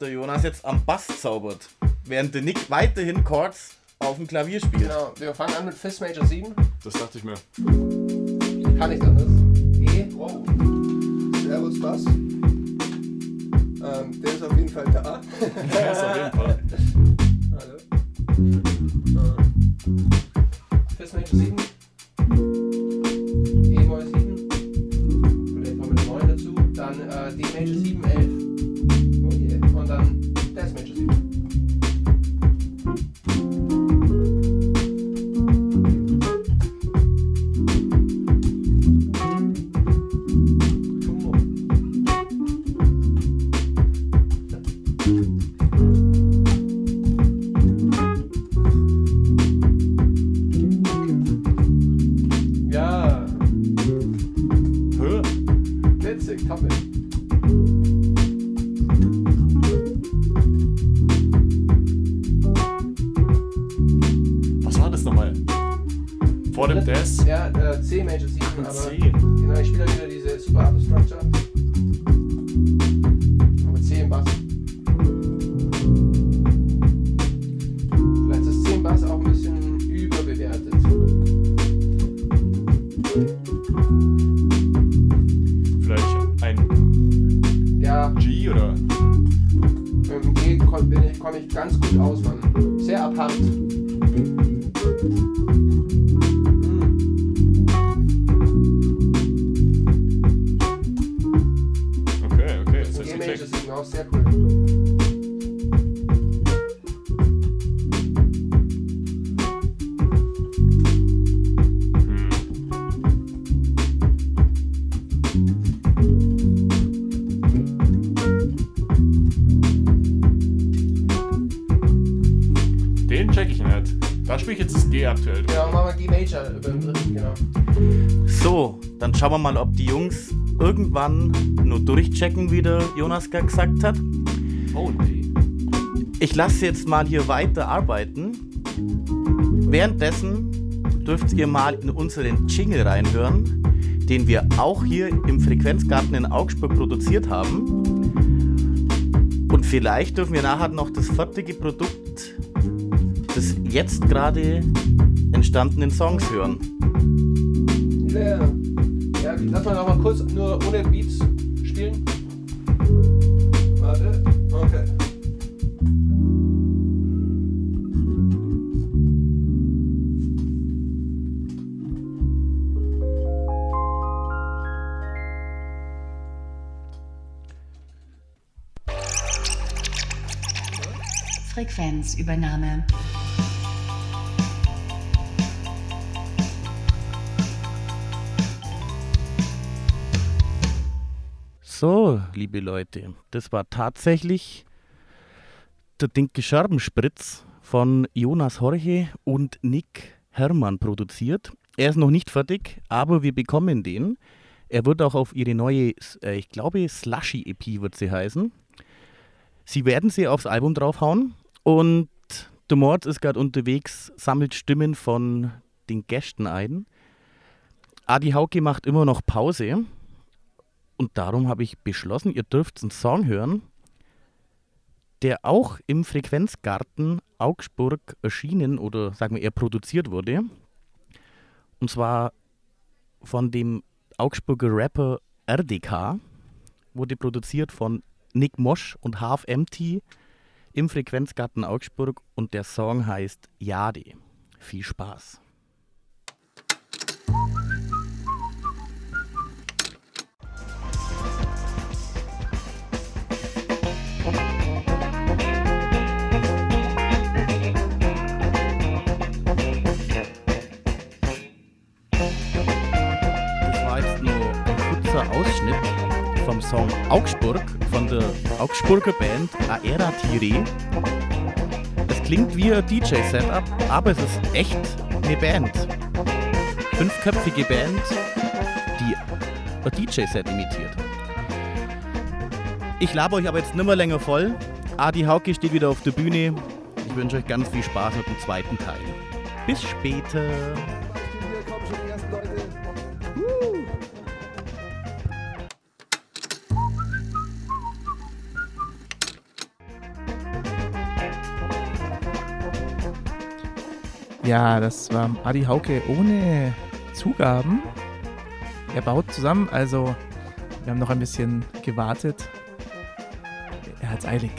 der Jonas jetzt am Bass zaubert. Während der Nick weiterhin Chords auf dem Klavier spielt. Genau, wir fangen an mit Fifth Major 7. Das dachte ich mir. Kann ich anders. E, wow. Servus Bass. Ähm, der ist auf jeden Fall da. Der ist auf jeden Fall. <laughs> Hallo. Ja, G oder? mit dem G komme ich, komm ich ganz gut aus, Mann. Sehr abhand. Schauen wir mal, ob die Jungs irgendwann nur durchchecken, wie der Jonas gerade gesagt hat. Oh nee. Ich lasse jetzt mal hier weiter arbeiten. Währenddessen dürft ihr mal in unseren Jingle reinhören, den wir auch hier im Frequenzgarten in Augsburg produziert haben. Und vielleicht dürfen wir nachher noch das fertige Produkt des jetzt gerade entstandenen Songs hören. Ja lass mal noch mal kurz nur ohne Beats spielen. Warte, okay. Frequenzübernahme. So, liebe Leute, das war tatsächlich der Dinke Scherbenspritz von Jonas Horche und Nick Hermann produziert. Er ist noch nicht fertig, aber wir bekommen den. Er wird auch auf ihre neue, äh, ich glaube, Slushy EP wird sie heißen. Sie werden sie aufs Album draufhauen und der Mord ist gerade unterwegs, sammelt Stimmen von den Gästen ein. Adi Hauke macht immer noch Pause und darum habe ich beschlossen, ihr dürft einen Song hören, der auch im Frequenzgarten Augsburg erschienen oder sagen wir eher produziert wurde. Und zwar von dem Augsburger Rapper RDK, wurde produziert von Nick Mosch und Half Empty im Frequenzgarten Augsburg und der Song heißt Jade. Viel Spaß. Ausschnitt vom Song Augsburg von der Augsburger Band Aera Tire. Es klingt wie ein DJ-Setup, aber es ist echt eine Band. Fünfköpfige Band, die ein DJ-Set imitiert. Ich laber euch aber jetzt nimmer länger voll. Adi Hauke steht wieder auf der Bühne. Ich wünsche euch ganz viel Spaß mit dem zweiten Teil. Bis später. Ja, das war Adi Hauke ohne Zugaben. Er baut zusammen, also wir haben noch ein bisschen gewartet. Er hat's eilig.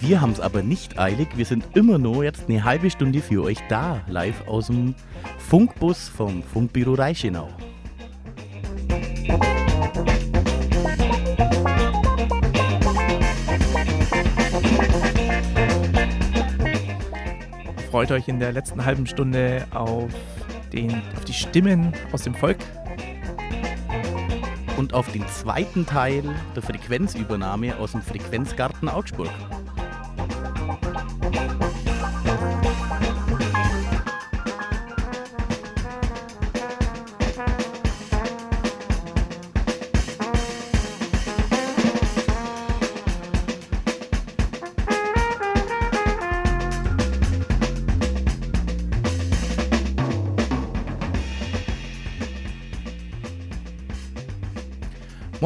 Wir haben es aber nicht eilig. Wir sind immer nur jetzt eine halbe Stunde für euch da, live aus dem Funkbus vom Funkbüro Reichenau. Freut euch in der letzten halben Stunde auf, den, auf die Stimmen aus dem Volk. Und auf den zweiten Teil der Frequenzübernahme aus dem Frequenzgarten Augsburg.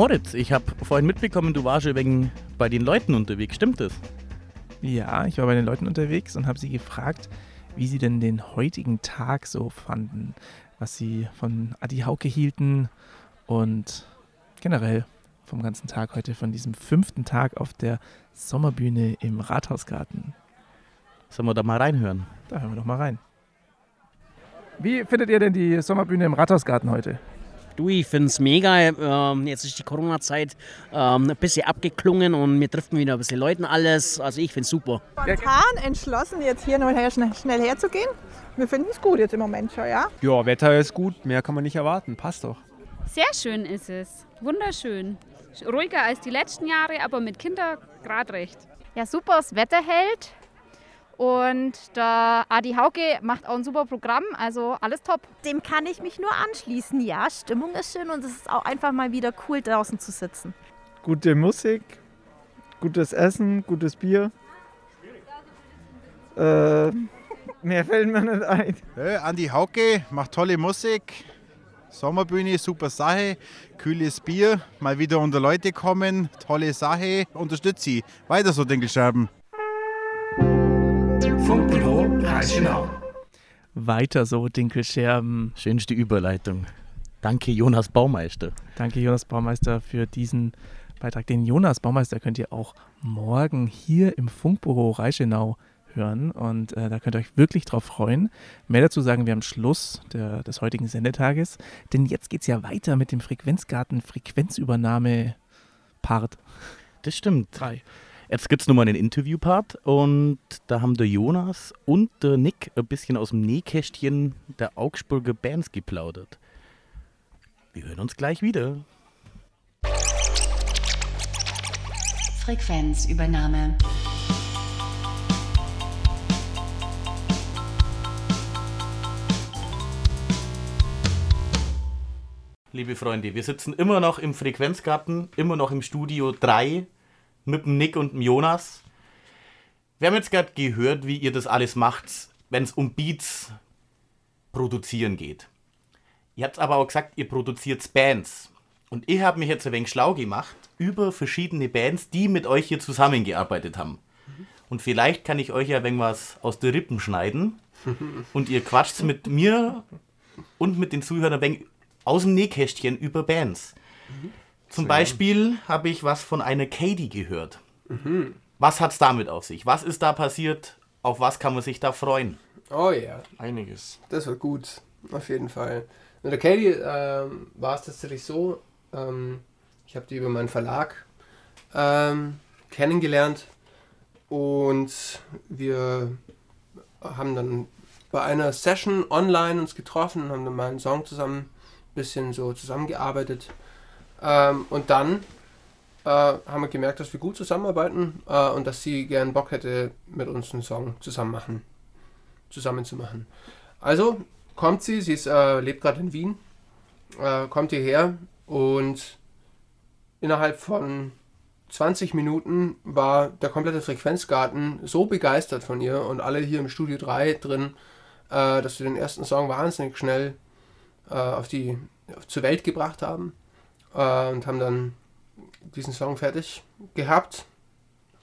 Moritz, ich habe vorhin mitbekommen, du warst schon wegen bei den Leuten unterwegs. Stimmt das? Ja, ich war bei den Leuten unterwegs und habe sie gefragt, wie sie denn den heutigen Tag so fanden, was sie von Adi Hauke hielten und generell vom ganzen Tag heute, von diesem fünften Tag auf der Sommerbühne im Rathausgarten. Sollen wir da mal reinhören? Da hören wir doch mal rein. Wie findet ihr denn die Sommerbühne im Rathausgarten heute? Du, ich finde es mega. Ähm, jetzt ist die Corona-Zeit ähm, ein bisschen abgeklungen und wir treffen wieder ein bisschen Leuten alles. Also ich finde es super. Spontan entschlossen, jetzt hier noch her, schnell, schnell herzugehen. Wir finden es gut jetzt im Moment schon, ja? Ja, Wetter ist gut, mehr kann man nicht erwarten. Passt doch. Sehr schön ist es. Wunderschön. Ruhiger als die letzten Jahre, aber mit Kindern gerade recht. Ja, super, das Wetter hält. Und der Adi Hauke macht auch ein super Programm, also alles top. Dem kann ich mich nur anschließen. Ja, Stimmung ist schön und es ist auch einfach mal wieder cool, draußen zu sitzen. Gute Musik, gutes Essen, gutes Bier. Äh, mehr fällt mir nicht ein. Hey, Andi Hauke macht tolle Musik. Sommerbühne, super Sache. Kühles Bier, mal wieder unter Leute kommen. Tolle Sache. Unterstützt sie. Weiter so, Dinkelsterben. Funkbüro Reichenau. Weiter so, Dinkelscherben. Schönste Überleitung. Danke, Jonas Baumeister. Danke, Jonas Baumeister, für diesen Beitrag. Den Jonas Baumeister könnt ihr auch morgen hier im Funkbüro Reichenau hören und äh, da könnt ihr euch wirklich drauf freuen. Mehr dazu sagen wir am Schluss der, des heutigen Sendetages, denn jetzt geht es ja weiter mit dem Frequenzgarten Frequenzübernahme Part. Das stimmt. Drei. Jetzt gibt es nochmal einen Interviewpart und da haben der Jonas und der Nick ein bisschen aus dem Nähkästchen der Augsburger Bands geplaudert. Wir hören uns gleich wieder. Frequenzübernahme. Liebe Freunde, wir sitzen immer noch im Frequenzgarten, immer noch im Studio 3 mit dem Nick und dem Jonas. Wir haben jetzt gerade gehört, wie ihr das alles macht, wenn es um Beats produzieren geht. Ihr habt aber auch gesagt, ihr produziert Bands. Und ich habe mich jetzt ein wenig schlau gemacht über verschiedene Bands, die mit euch hier zusammengearbeitet haben. Und vielleicht kann ich euch ja ein wenig was aus der Rippen schneiden. <laughs> Und ihr quatscht mit mir und mit den Zuhörern ein wenig aus dem Nähkästchen über Bands. Zum Beispiel habe ich was von einer Katie gehört. Mhm. Was hat es damit auf sich? Was ist da passiert? Auf was kann man sich da freuen? Oh ja. Einiges. Das wird gut, auf jeden Fall. Mit der Katie ähm, war es tatsächlich so, ähm, ich habe die über meinen Verlag ähm, kennengelernt und wir haben dann bei einer Session online uns getroffen und haben dann mal einen Song zusammen ein bisschen so zusammengearbeitet. Ähm, und dann äh, haben wir gemerkt, dass wir gut zusammenarbeiten äh, und dass sie gern Bock hätte, mit uns einen Song zusammen machen, zusammen zu machen. Also kommt sie, sie ist, äh, lebt gerade in Wien, äh, kommt hierher und innerhalb von 20 Minuten war der komplette Frequenzgarten so begeistert von ihr und alle hier im Studio 3 drin, äh, dass wir den ersten Song wahnsinnig schnell äh, auf die, auf, zur Welt gebracht haben äh, und haben dann diesen Song fertig gehabt.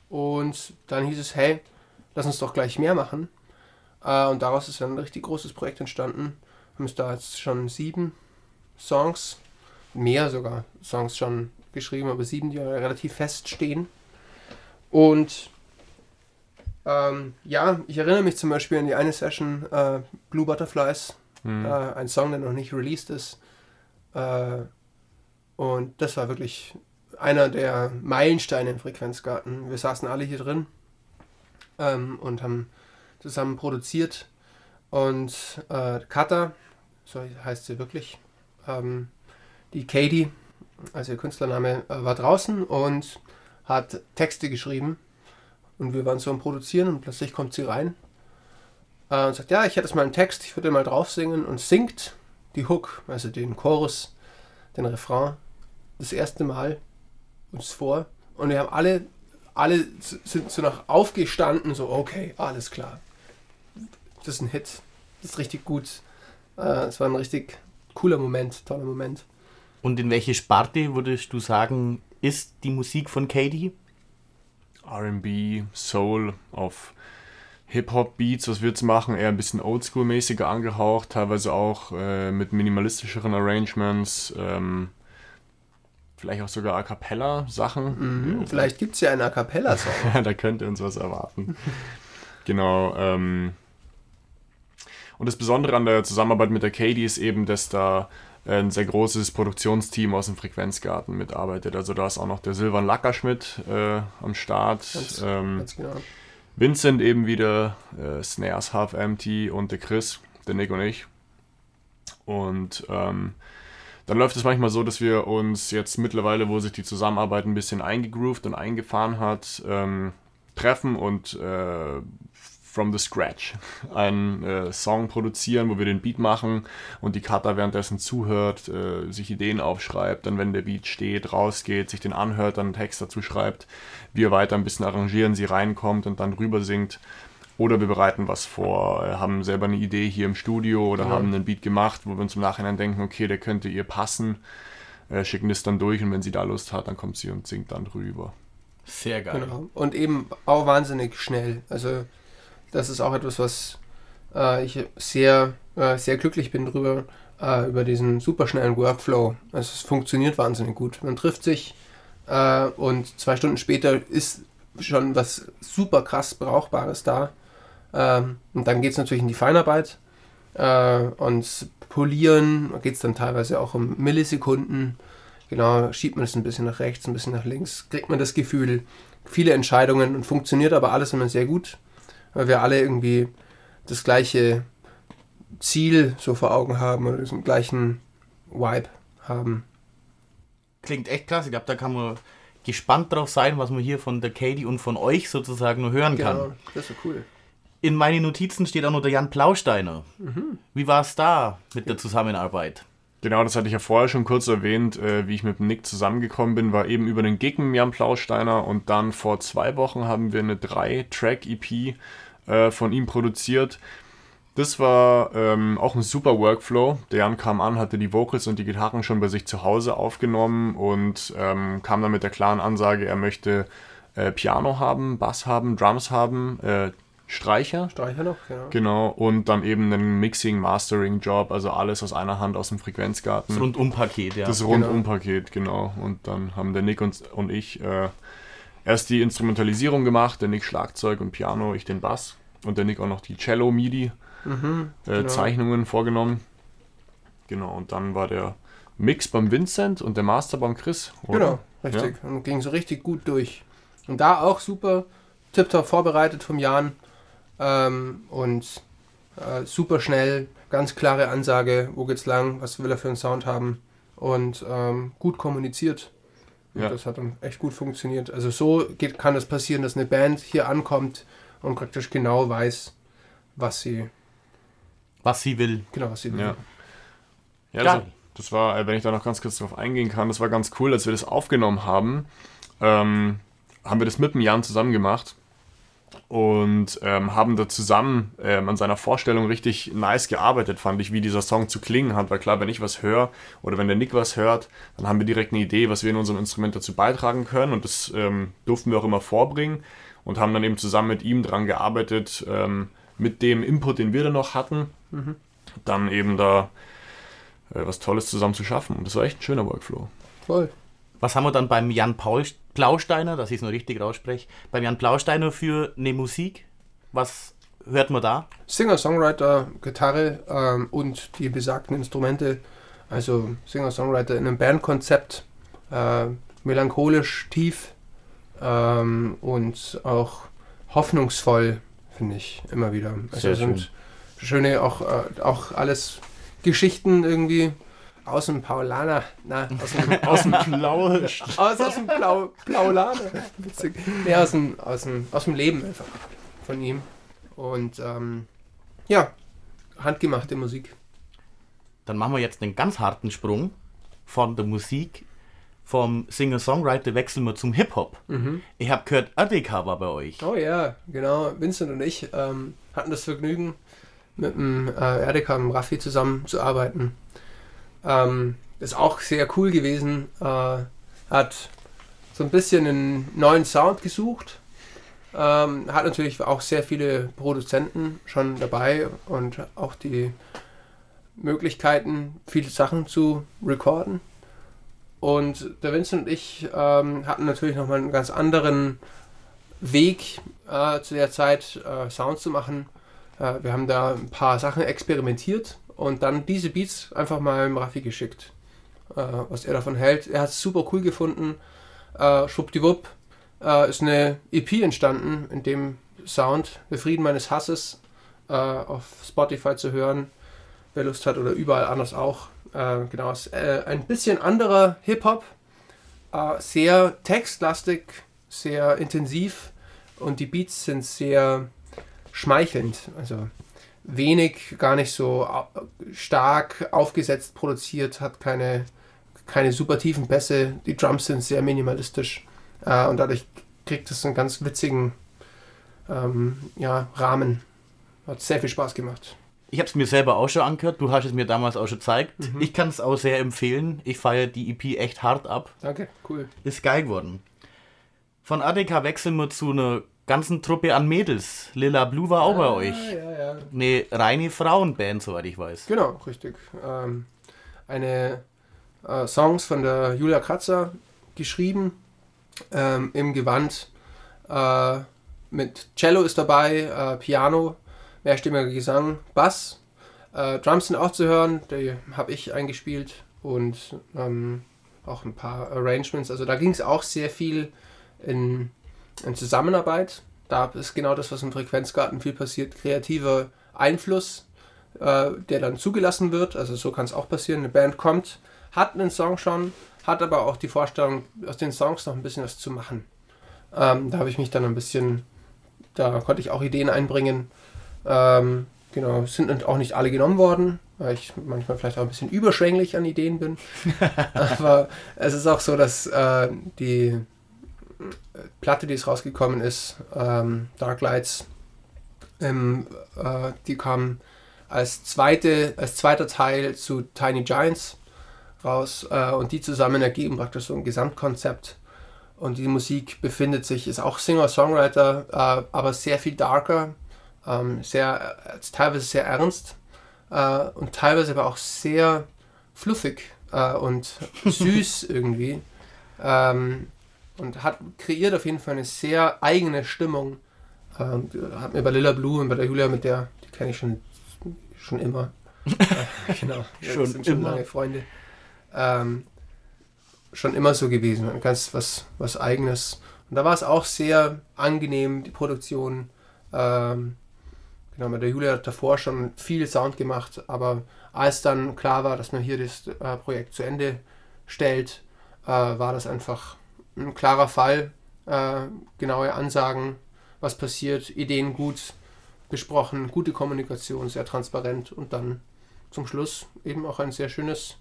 Und dann hieß es, hey, lass uns doch gleich mehr machen. Äh, und daraus ist dann ein richtig großes Projekt entstanden. Wir haben es da jetzt schon sieben Songs, mehr sogar Songs schon geschrieben, aber sieben, die relativ feststehen. Und ähm, ja, ich erinnere mich zum Beispiel an die eine Session äh, Blue Butterflies, Mhm. äh, ein Song, der noch nicht released ist. Äh, und das war wirklich einer der Meilensteine im Frequenzgarten. Wir saßen alle hier drin ähm, und haben zusammen produziert. Und äh, Kata, so heißt sie wirklich, ähm, die Katie, also ihr Künstlername, äh, war draußen und hat Texte geschrieben. Und wir waren so am Produzieren und plötzlich kommt sie rein äh, und sagt, ja, ich hätte jetzt mal einen Text, ich würde mal drauf singen und singt die Hook, also den Chorus, den Refrain, das erste Mal uns vor. Und wir haben alle, alle sind so noch aufgestanden, so, okay, alles klar. Das ist ein Hit. Das ist richtig gut. Äh, Es war ein richtig cooler Moment, toller Moment. Und in welche Sparte würdest du sagen, ist die Musik von Katie? RB, Soul, auf Hip-Hop-Beats, was wir jetzt machen, eher ein bisschen Oldschool-mäßiger angehaucht, teilweise auch äh, mit minimalistischeren Arrangements, ähm, vielleicht auch sogar A Cappella-Sachen. Mhm, vielleicht gibt es ja einen A Cappella-Song. <laughs> ja, da könnt ihr uns was erwarten. <laughs> genau. Ähm, und das Besondere an der Zusammenarbeit mit der Katie ist eben, dass da ein sehr großes Produktionsteam aus dem Frequenzgarten mitarbeitet. Also da ist auch noch der Silvan Lackerschmidt äh, am Start. Ganz, ähm, ganz genau. Vincent eben wieder, äh, Snares Half Empty und der Chris, der Nick und ich. Und ähm, dann läuft es manchmal so, dass wir uns jetzt mittlerweile, wo sich die Zusammenarbeit ein bisschen eingegroovt und eingefahren hat, ähm, treffen und äh, from the scratch einen äh, Song produzieren, wo wir den Beat machen und die Cutter währenddessen zuhört, äh, sich Ideen aufschreibt, dann wenn der Beat steht, rausgeht, sich den anhört, dann einen Text dazu schreibt, wir weiter ein bisschen arrangieren, sie reinkommt und dann rüber singt. Oder wir bereiten was vor, äh, haben selber eine Idee hier im Studio oder Ja. haben einen Beat gemacht, wo wir uns im Nachhinein denken, okay, der könnte ihr passen, äh, schicken das dann durch und wenn sie da Lust hat, dann kommt sie und singt dann drüber. Sehr geil. Genau. Und eben auch wahnsinnig schnell. Also das ist auch etwas, was äh, ich sehr, äh, sehr glücklich bin drüber, äh, über diesen superschnellen Workflow. Also es funktioniert wahnsinnig gut. Man trifft sich äh, und zwei Stunden später ist schon was super krass Brauchbares da. Ähm, und dann geht es natürlich in die Feinarbeit äh, und Polieren geht es dann teilweise auch um Millisekunden, genau, schiebt man es ein bisschen nach rechts, ein bisschen nach links, kriegt man das Gefühl, viele Entscheidungen und funktioniert aber alles immer sehr gut, weil wir alle irgendwie das gleiche Ziel so vor Augen haben oder diesen gleichen Vibe haben. Klingt echt krass. Ich glaube, da kann man gespannt drauf sein, was man hier von der Katie und von euch sozusagen nur hören Genau, kann. das ist cool. In meinen Notizen steht auch noch der Jan Plausteiner. Mhm. Wie war es da mit der Zusammenarbeit? Genau, das hatte ich ja vorher schon kurz erwähnt, äh, wie ich mit Nick zusammengekommen bin, war eben über den mit Jan Plausteiner und dann vor zwei Wochen haben wir eine drei-Track-EP äh, von ihm produziert. Das war ähm, auch ein super Workflow. Der Jan kam an, hatte die Vocals und die Gitarren schon bei sich zu Hause aufgenommen und ähm, kam dann mit der klaren Ansage, er möchte äh, Piano haben, Bass haben, Drums haben, äh, Streicher. Streicher noch, genau. Genau, und dann eben einen Mixing-Mastering-Job, also alles aus einer Hand aus dem Frequenzgarten. Das Rundum-Paket, ja. Das Rundum-Paket, genau. Und dann haben der Nick und, und ich äh, erst die Instrumentalisierung gemacht, der Nick Schlagzeug und Piano, ich den Bass und der Nick auch noch die Cello-MIDI Mhm, äh, genau. Zeichnungen vorgenommen. Genau, und dann war der Mix beim Vincent und der Master beim Chris. Oder? Genau, richtig. Und ging so richtig gut durch. Und da auch super tiptop vorbereitet vom Jan. Ähm, und äh, super schnell, ganz klare Ansage, wo geht's lang, was will er für einen Sound haben. Und ähm, gut kommuniziert. Und Ja. das hat dann echt gut funktioniert. Also so geht, kann es passieren, dass eine Band hier ankommt und praktisch genau weiß, was sie, Was sie will. genau, was sie will. Ja. Ja, das, das war, äh, wenn ich da noch ganz kurz drauf eingehen kann, das war ganz cool, als wir das aufgenommen haben, ähm, haben wir das mit dem Jan zusammen gemacht und ähm, haben da zusammen ähm, an seiner Vorstellung richtig nice gearbeitet, fand ich, wie dieser Song zu klingen hat. Weil klar, wenn ich was höre oder wenn der Nick was hört, dann haben wir direkt eine Idee, was wir in unserem Instrument dazu beitragen können und das ähm, durften wir auch immer vorbringen und haben dann eben zusammen mit ihm dran gearbeitet, ähm, mit dem Input, den wir dann noch hatten, Mhm. dann eben da äh, was Tolles zusammen zu schaffen. Und das war echt ein schöner Workflow. Voll. Was haben wir dann beim Jan Paul Plausteiner, dass ich es nur richtig rausspreche, beim Jan Plausteiner für eine Musik? Was hört man da? Singer-Songwriter, Gitarre ähm, und die besagten Instrumente. Also Singer-Songwriter in einem Bandkonzept, äh, melancholisch, tief ähm, und auch hoffnungsvoll, finde ich immer wieder. Also Sehr sind schöne, auch, äh, auch alles Geschichten irgendwie aus dem Paulaner, na, aus dem, <laughs> aus dem Blau. aus, aus dem Blau, Blaulaner. Witzig. Nee, aus dem, aus, dem, aus dem Leben einfach von ihm. Und ähm, ja, handgemachte Musik. Dann machen wir jetzt einen ganz harten Sprung von der Musik. Vom Singer-Songwriter wechseln wir zum Hip-Hop. Mhm. Ich habe gehört, Adeka war bei euch. Oh ja, genau. Vincent und ich ähm, hatten das Vergnügen, mit dem äh, Erdeka, dem Raffi zusammenzuarbeiten. Ähm, ist auch sehr cool gewesen. Äh, hat so ein bisschen einen neuen Sound gesucht. Ähm, hat natürlich auch sehr viele Produzenten schon dabei und auch die Möglichkeiten, viele Sachen zu recorden. Und der Vincent und ich ähm, hatten natürlich nochmal einen ganz anderen Weg äh, zu der Zeit, äh, Sounds zu machen. Äh, wir haben da ein paar Sachen experimentiert und dann diese Beats einfach mal im Raffi geschickt, äh, was er davon hält. Er hat es super cool gefunden. Äh, schwuppdiwupp äh, ist eine EP entstanden, in dem Sound, Der Frieden meines Hasses, äh, auf Spotify zu hören, wer Lust hat oder überall anders auch. Äh, genau, ist äh, ein bisschen anderer Hip-Hop, äh, sehr textlastig, sehr intensiv und die Beats sind sehr schmeichelnd. Also wenig, gar nicht so au- stark aufgesetzt produziert, hat keine, keine super tiefen Bässe. Die Drums sind sehr minimalistisch äh, und dadurch kriegt es einen ganz witzigen ähm, ja, Rahmen. Hat sehr viel Spaß gemacht. Ich habe es mir selber auch schon angehört. Du hast es mir damals auch schon gezeigt. Mhm. Ich kann es auch sehr empfehlen. Ich feiere die EP echt hart ab. Danke, cool. Ist geil geworden. Von ADK wechseln wir zu einer ganzen Truppe an Mädels. Lila Blue war auch bei euch. Ah, ja, ja. Eine reine Frauenband, soweit ich weiß. Genau, richtig. Ähm, eine äh, Songs von der Julia Kratzer geschrieben ähm, im Gewand. Äh, mit Cello ist dabei, äh, Piano, mehrstimmiger Gesang, Bass. Äh, Drums sind auch zu hören, die habe ich eingespielt und ähm, auch ein paar Arrangements. Also da ging es auch sehr viel in, in Zusammenarbeit. Da ist genau das, was im Frequenzgarten viel passiert, kreativer Einfluss, äh, der dann zugelassen wird. Also so kann es auch passieren. Eine Band kommt, hat einen Song schon, hat aber auch die Vorstellung, aus den Songs noch ein bisschen was zu machen. Ähm, da habe ich mich dann ein bisschen, da konnte ich auch Ideen einbringen. Ähm, genau, sind auch nicht alle genommen worden, weil ich manchmal vielleicht auch ein bisschen überschwänglich an Ideen bin. <laughs> aber es ist auch so, dass äh, die Platte, die es rausgekommen ist, ähm, Dark Lights, ähm, äh, die kam als, zweite, als zweiter Teil zu Tiny Giants raus äh, und die zusammen ergeben praktisch so ein Gesamtkonzept. Und die Musik befindet sich, ist auch Singer-Songwriter, äh, aber sehr viel darker, ähm, sehr, äh, teilweise sehr ernst äh, und teilweise aber auch sehr fluffig äh, und süß <laughs> irgendwie. Ähm, und hat kreiert auf jeden Fall eine sehr eigene Stimmung. Ähm, hat mir bei Lilla Blue und bei der Julia, mit der, die kenne ich schon, schon immer. <laughs> äh, genau, Schon sind schon immer. lange Freunde. Ähm, schon immer so gewesen, ganz was, was Eigenes. Und da war es auch sehr angenehm, die Produktion. Ähm, genau, mit der Julia hat davor schon viel Sound gemacht, aber als dann klar war, dass man hier das äh, Projekt zu Ende stellt, äh, war das einfach ein klarer Fall. Äh, genaue Ansagen, was passiert, Ideen gut besprochen, gute Kommunikation, sehr transparent und dann zum Schluss eben auch ein sehr schönes,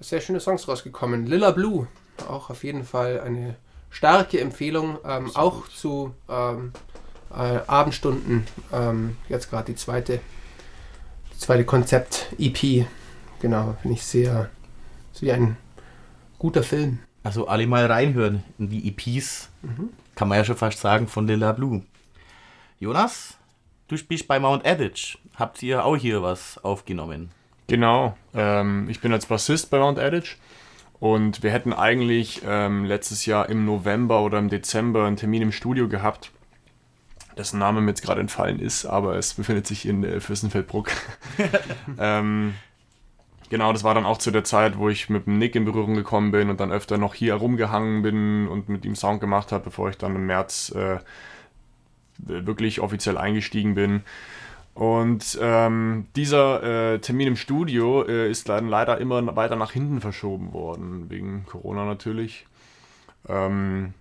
sehr schöne Songs rausgekommen. Lilla Blue, auch auf jeden Fall eine starke Empfehlung, ähm, auch zu ähm, äh, Abendstunden. Ähm, jetzt gerade die zweite, die zweite Konzept-EP. Genau, finde ich sehr, ist wie ein guter Film. Also alle mal reinhören in die EPs. Mhm. Kann man ja schon fast sagen von Lilla Blue. Jonas, du spielst bei Mount Edge. Habt ihr auch hier was aufgenommen? Genau. Ähm, ich bin als Bassist bei Mount Edge und wir hätten eigentlich ähm, letztes Jahr im November oder im Dezember einen Termin im Studio gehabt, dessen Name mir jetzt gerade entfallen ist, aber es befindet sich in äh, Fürstenfeldbruck. <laughs> ähm, genau, das war dann auch zu der Zeit, wo ich mit dem Nick in Berührung gekommen bin und dann öfter noch hier herumgehangen bin und mit ihm Sound gemacht habe, bevor ich dann im März äh, wirklich offiziell eingestiegen bin. Und ähm, dieser äh, Termin im Studio äh, ist dann leider immer weiter nach hinten verschoben worden, wegen Corona natürlich. Ähm,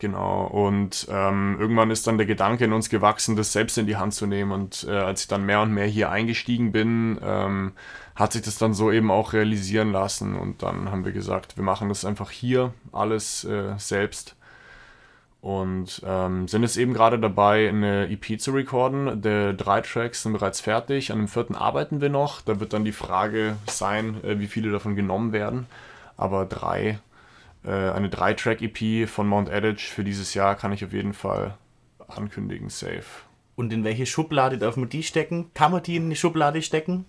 genau, und ähm, irgendwann ist dann der Gedanke in uns gewachsen, das selbst in die Hand zu nehmen. Und äh, als ich dann mehr und mehr hier eingestiegen bin, ähm, hat sich das dann so eben auch realisieren lassen. Und dann haben wir gesagt, wir machen das einfach hier alles äh, selbst. Und ähm, sind jetzt eben gerade dabei, eine EP zu recorden. Die drei Tracks sind bereits fertig. An dem vierten arbeiten wir noch. Da wird dann die Frage sein, äh, wie viele davon genommen werden. Aber drei, äh, eine Drei-Track-EP von Mount Edge für dieses Jahr kann ich auf jeden Fall ankündigen, safe. Und in welche Schublade darf man die stecken? Kann man die in eine Schublade stecken?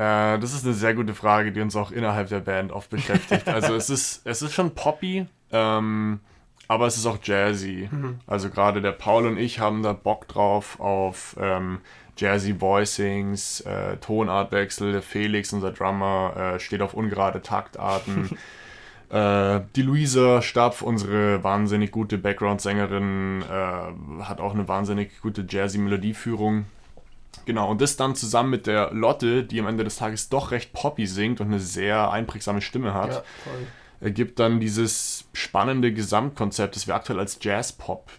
Äh, das ist eine sehr gute Frage, die uns auch innerhalb der Band oft beschäftigt. <laughs> Also es ist, es ist schon poppy, ähm, aber es ist auch jazzy. Mhm. Also gerade der Paul und ich haben da Bock drauf auf ähm, jazzy Voicings, äh, Tonartwechsel. Der Felix, unser Drummer, äh, steht auf ungerade Taktarten. <laughs> Äh, die Luisa Stapf, unsere wahnsinnig gute Background-Sängerin, äh, hat auch eine wahnsinnig gute Jazzy-Melodieführung. Genau, und das dann zusammen mit der Lotte, die am Ende des Tages doch recht poppy singt und eine sehr einprägsame Stimme hat, Ja, ergibt dann dieses spannende Gesamtkonzept, das wir aktuell als Jazz-Pop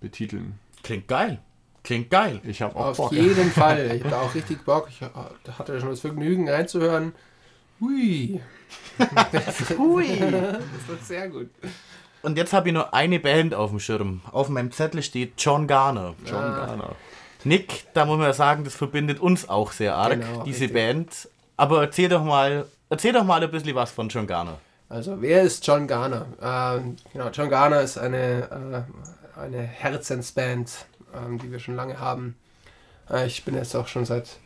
betiteln. Klingt geil. Klingt geil. Ich habe auch Auf Bock. jeden <laughs> Fall. Ich habe da auch richtig Bock. Ich äh, hatte schon das Vergnügen reinzuhören. <laughs> Hui. Hui. Das wird sehr gut. Und jetzt habe ich nur eine Band auf dem Schirm. Auf meinem Zettel steht John Garner. John Ah. Garner. Nick, da muss man ja sagen, das verbindet uns auch sehr arg, Genau, diese richtig. Band. Aber erzähl doch mal, erzähl doch mal ein bisschen was von John Garner. Also, wer ist John Garner? Ähm, genau, John Garner ist eine, äh, eine Herzensband, ähm, die wir schon lange haben. Äh, ich bin jetzt auch schon seit,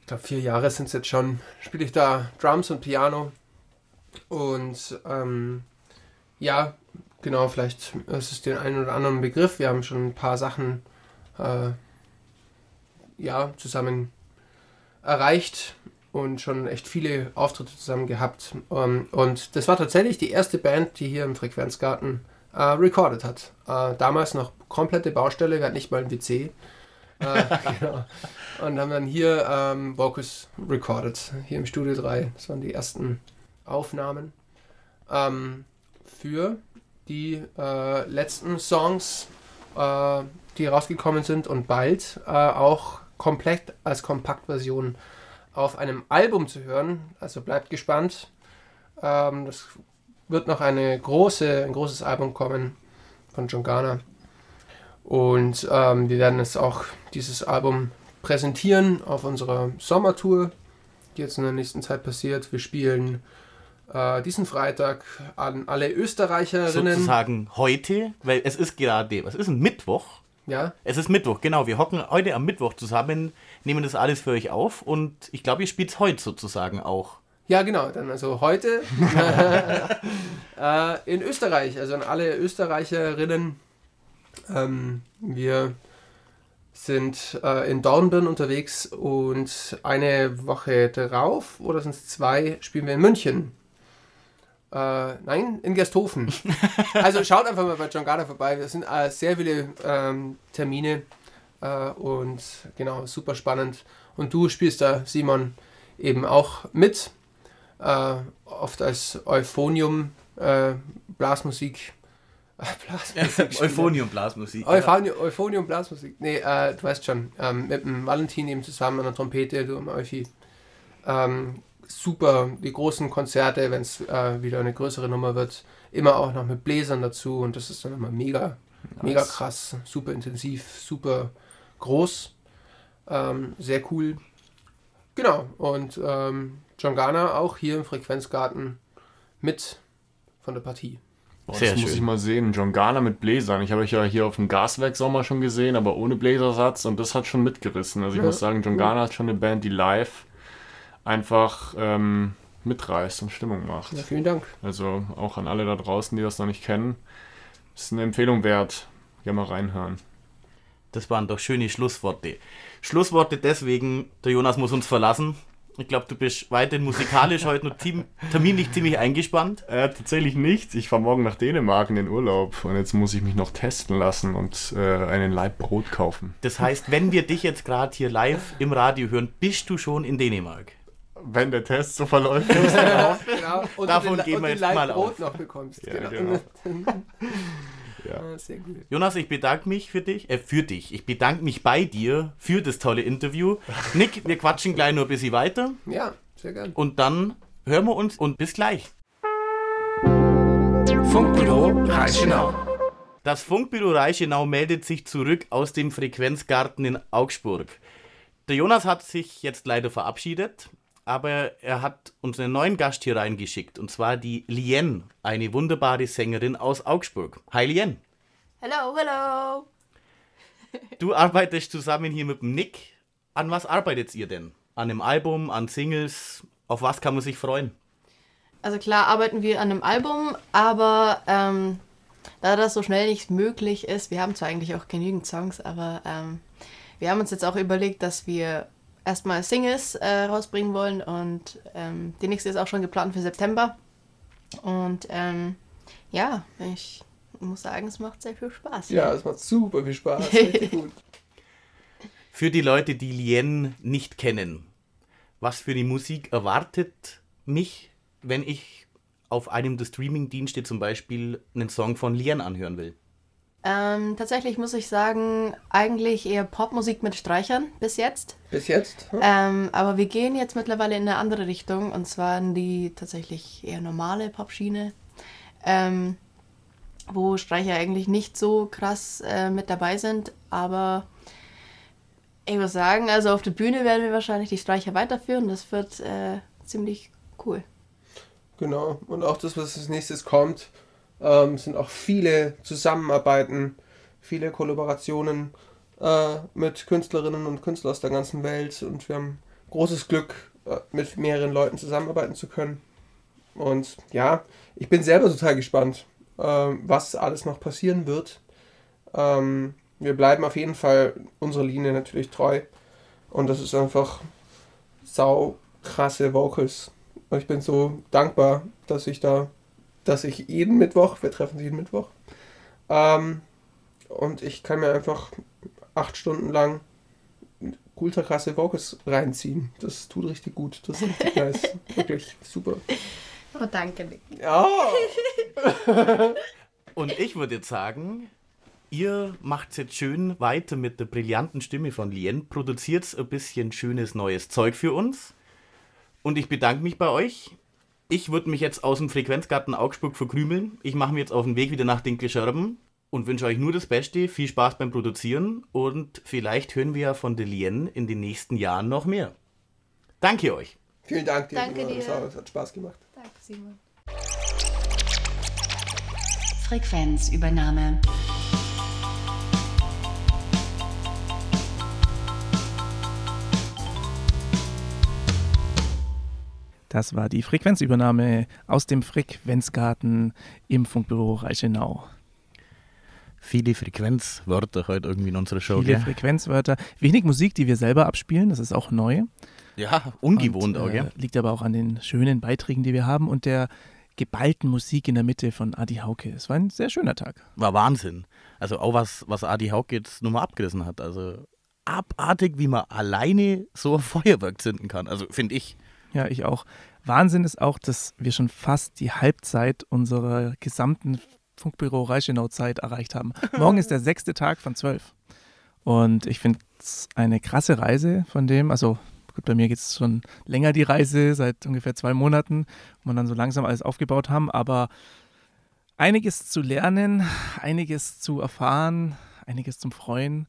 ich glaube, vier Jahre sind es jetzt schon, spiele ich da Drums und Piano. Und ähm, ja, genau, vielleicht ist es den einen oder anderen Begriff. Wir haben schon ein paar Sachen äh, ja, zusammen erreicht. und schon echt viele Auftritte zusammen gehabt. Ähm, und das war tatsächlich die erste Band, die hier im Frequenzgarten äh, recorded hat. Äh, damals noch komplette Baustelle, wir hatten nicht mal ein WC. Äh, <laughs> genau. Und haben dann hier ähm, Vocus recorded, hier im Studio 3. Das waren die ersten Aufnahmen. Ähm, für die äh, letzten Songs, äh, die rausgekommen sind und bald auch komplett als Kompaktversion auf einem Album zu hören. Also bleibt gespannt. Ähm, das wird noch eine große, ein großes Album kommen von John Garner. Und ähm, wir werden es auch, dieses Album, präsentieren auf unserer Sommertour, die jetzt in der nächsten Zeit passiert. Wir spielen äh, diesen Freitag an alle Österreicherinnen. Sozusagen heute, weil es ist gerade, es ist ein Mittwoch. Ja. Es ist Mittwoch, genau. Wir hocken heute am Mittwoch zusammen, nehmen das alles für euch auf und ich glaube, ihr spielt es heute sozusagen auch. Ja, genau. Dann also heute <laughs> äh, in Österreich, also an alle Österreicherinnen. Ähm, wir sind äh, in Dornbirn unterwegs und eine Woche drauf, oder sind es zwei, spielen wir in München. Äh, nein, in Gersthofen. <laughs> also schaut einfach mal bei John Garner vorbei. Das sind äh, sehr viele ähm, Termine äh, und genau, super spannend. Und du spielst da, Simon, eben auch mit. Äh, oft als Euphonium äh, Blasmusik. <laughs> Blasmusik Euphonium Blasmusik. Euphonium, Euphonium Blasmusik. Nee, äh, du weißt schon, ähm, mit dem Valentin eben zusammen an der Trompete, du am Euphi. Ähm, super, die großen Konzerte, wenn es äh, wieder eine größere Nummer wird, immer auch noch mit Bläsern dazu und das ist dann immer mega, nice. mega krass, super intensiv, super groß, ähm, sehr cool. Genau, und ähm, John Garner auch hier im Frequenzgarten mit von der Partie. Boah, das muss ich mal sehen. John Garner mit Bläsern. Ich habe euch ja hier auf dem Gaswerk Sommer schon gesehen, aber ohne Bläsersatz und das hat schon mitgerissen. Also ich ja. muss sagen, John Garner ist schon eine Band, die live einfach ähm, mitreißt und Stimmung macht. Ja, vielen Dank. Also auch an alle da draußen, die das noch nicht kennen. Ist eine Empfehlung wert. Gerne mal reinhören. Das waren doch schöne Schlussworte. Schlussworte deswegen, der Jonas muss uns verlassen. Ich glaube, du bist weiterhin musikalisch heute noch team, terminlich ziemlich eingespannt. Äh, tatsächlich nicht. Ich fahre morgen nach Dänemark in den Urlaub und jetzt muss ich mich noch testen lassen und äh, einen Leib Brot kaufen. Das heißt, wenn wir dich jetzt gerade hier live im Radio hören, bist du schon in Dänemark? Wenn der Test so verläuft. <laughs> genau, genau. Und Davon den, gehen und wir jetzt mal Brot auf. noch bekommst. Ja, <laughs> genau. Ja. Ah, sehr gut. Jonas, ich bedanke mich für dich, äh, für dich. Ich bedanke mich bei dir für das tolle Interview. Nick, wir quatschen gleich nur ein bisschen weiter. Ja, sehr gern. Und dann hören wir uns und bis gleich. Funkbüro Reichenau. Das Funkbüro Reichenau meldet sich zurück aus dem Frequenzgarten in Augsburg. Der Jonas hat sich jetzt leider verabschiedet, aber er hat uns einen neuen Gast hier reingeschickt, und zwar die Lien, eine wunderbare Sängerin aus Augsburg. Hi Lien. Hello, hello. <laughs> Du arbeitest zusammen hier mit dem Nick. An was arbeitet ihr denn? An einem Album, an Singles? Auf was kann man sich freuen? Also klar arbeiten wir an einem Album, aber ähm, da das so schnell nicht möglich ist, wir haben zwar eigentlich auch genügend Songs, aber ähm, wir haben uns jetzt auch überlegt, dass wir erstmal Singles äh, rausbringen wollen und ähm, die nächste ist auch schon geplant für September. Und ähm, ja, ich muss sagen, es macht sehr viel Spaß. Ja, es macht super viel Spaß. <laughs> Richtig gut. Für die Leute, die Lien nicht kennen, was für die Musik erwartet mich, wenn ich auf einem der Streaming-Dienste zum Beispiel einen Song von Lien anhören will? Ähm, tatsächlich muss ich sagen, eigentlich eher Popmusik mit Streichern bis jetzt. Bis jetzt? Hm. Ähm, aber wir gehen jetzt mittlerweile in eine andere Richtung und zwar in die tatsächlich eher normale Popschiene, ähm, wo Streicher eigentlich nicht so krass äh, mit dabei sind, aber ich muss sagen, also auf der Bühne werden wir wahrscheinlich die Streicher weiterführen. Das wird äh, ziemlich cool. Genau. Und auch das, was als nächstes kommt, ähm, sind auch viele Zusammenarbeiten, viele Kollaborationen äh, mit Künstlerinnen und Künstlern aus der ganzen Welt. Und wir haben großes Glück, äh, mit mehreren Leuten zusammenarbeiten zu können. Und ja, ich bin selber total gespannt, äh, was alles noch passieren wird. Ähm, wir bleiben auf jeden Fall unserer Linie natürlich treu. Und das ist einfach sau krasse Vocals. Ich bin so dankbar, dass ich da, dass ich jeden Mittwoch, wir treffen sich jeden Mittwoch, ähm, und ich kann mir einfach acht Stunden lang ultra krasse Vocals reinziehen. Das tut richtig gut. Das ist richtig nice. <laughs> Wirklich super. Oh, danke, Nick. Ja. <laughs> Und ich würde jetzt sagen, ihr macht jetzt schön weiter mit der brillanten Stimme von Lien, produziert ein bisschen schönes neues Zeug für uns. Und ich bedanke mich bei euch. Ich würde mich jetzt aus dem Frequenzgarten Augsburg verkrümeln. Ich mache mir jetzt auf den Weg wieder nach Dinkelscherben und wünsche euch nur das Beste. Viel Spaß beim Produzieren und vielleicht hören wir ja von der Lien in den nächsten Jahren noch mehr. Danke euch. Vielen Dank dir. Danke dir. Es hat Spaß gemacht. Danke, Simon. Frequenzübernahme. Das war die Frequenzübernahme aus dem Frequenzgarten im Funkbüro Reichenau. Viele Frequenzwörter heute irgendwie in unserer Show, Viele gell? Frequenzwörter, wenig Musik, die wir selber abspielen, das ist auch neu. Ja, ungewohnt und, auch, äh, gell? Liegt aber auch an den schönen Beiträgen, die wir haben und der geballten Musik in der Mitte von Adi Hauke. Es war ein sehr schöner Tag. War Wahnsinn. Also auch was, was Adi Hauke jetzt nochmal abgerissen hat. Also abartig, wie man alleine so ein <laughs> Feuerwerk zünden kann. Also finde ich. Ja, ich auch. Wahnsinn ist auch, dass wir schon fast die Halbzeit unserer gesamten Funkbüro Reichenau-Zeit erreicht haben. <laughs> Morgen ist der sechste Tag von zwölf. Und ich finde es eine krasse Reise von dem. Also gut, bei mir geht es schon länger die Reise, seit ungefähr zwei Monaten, wo wir dann so langsam alles aufgebaut haben. Aber einiges zu lernen, einiges zu erfahren, einiges zum Freuen.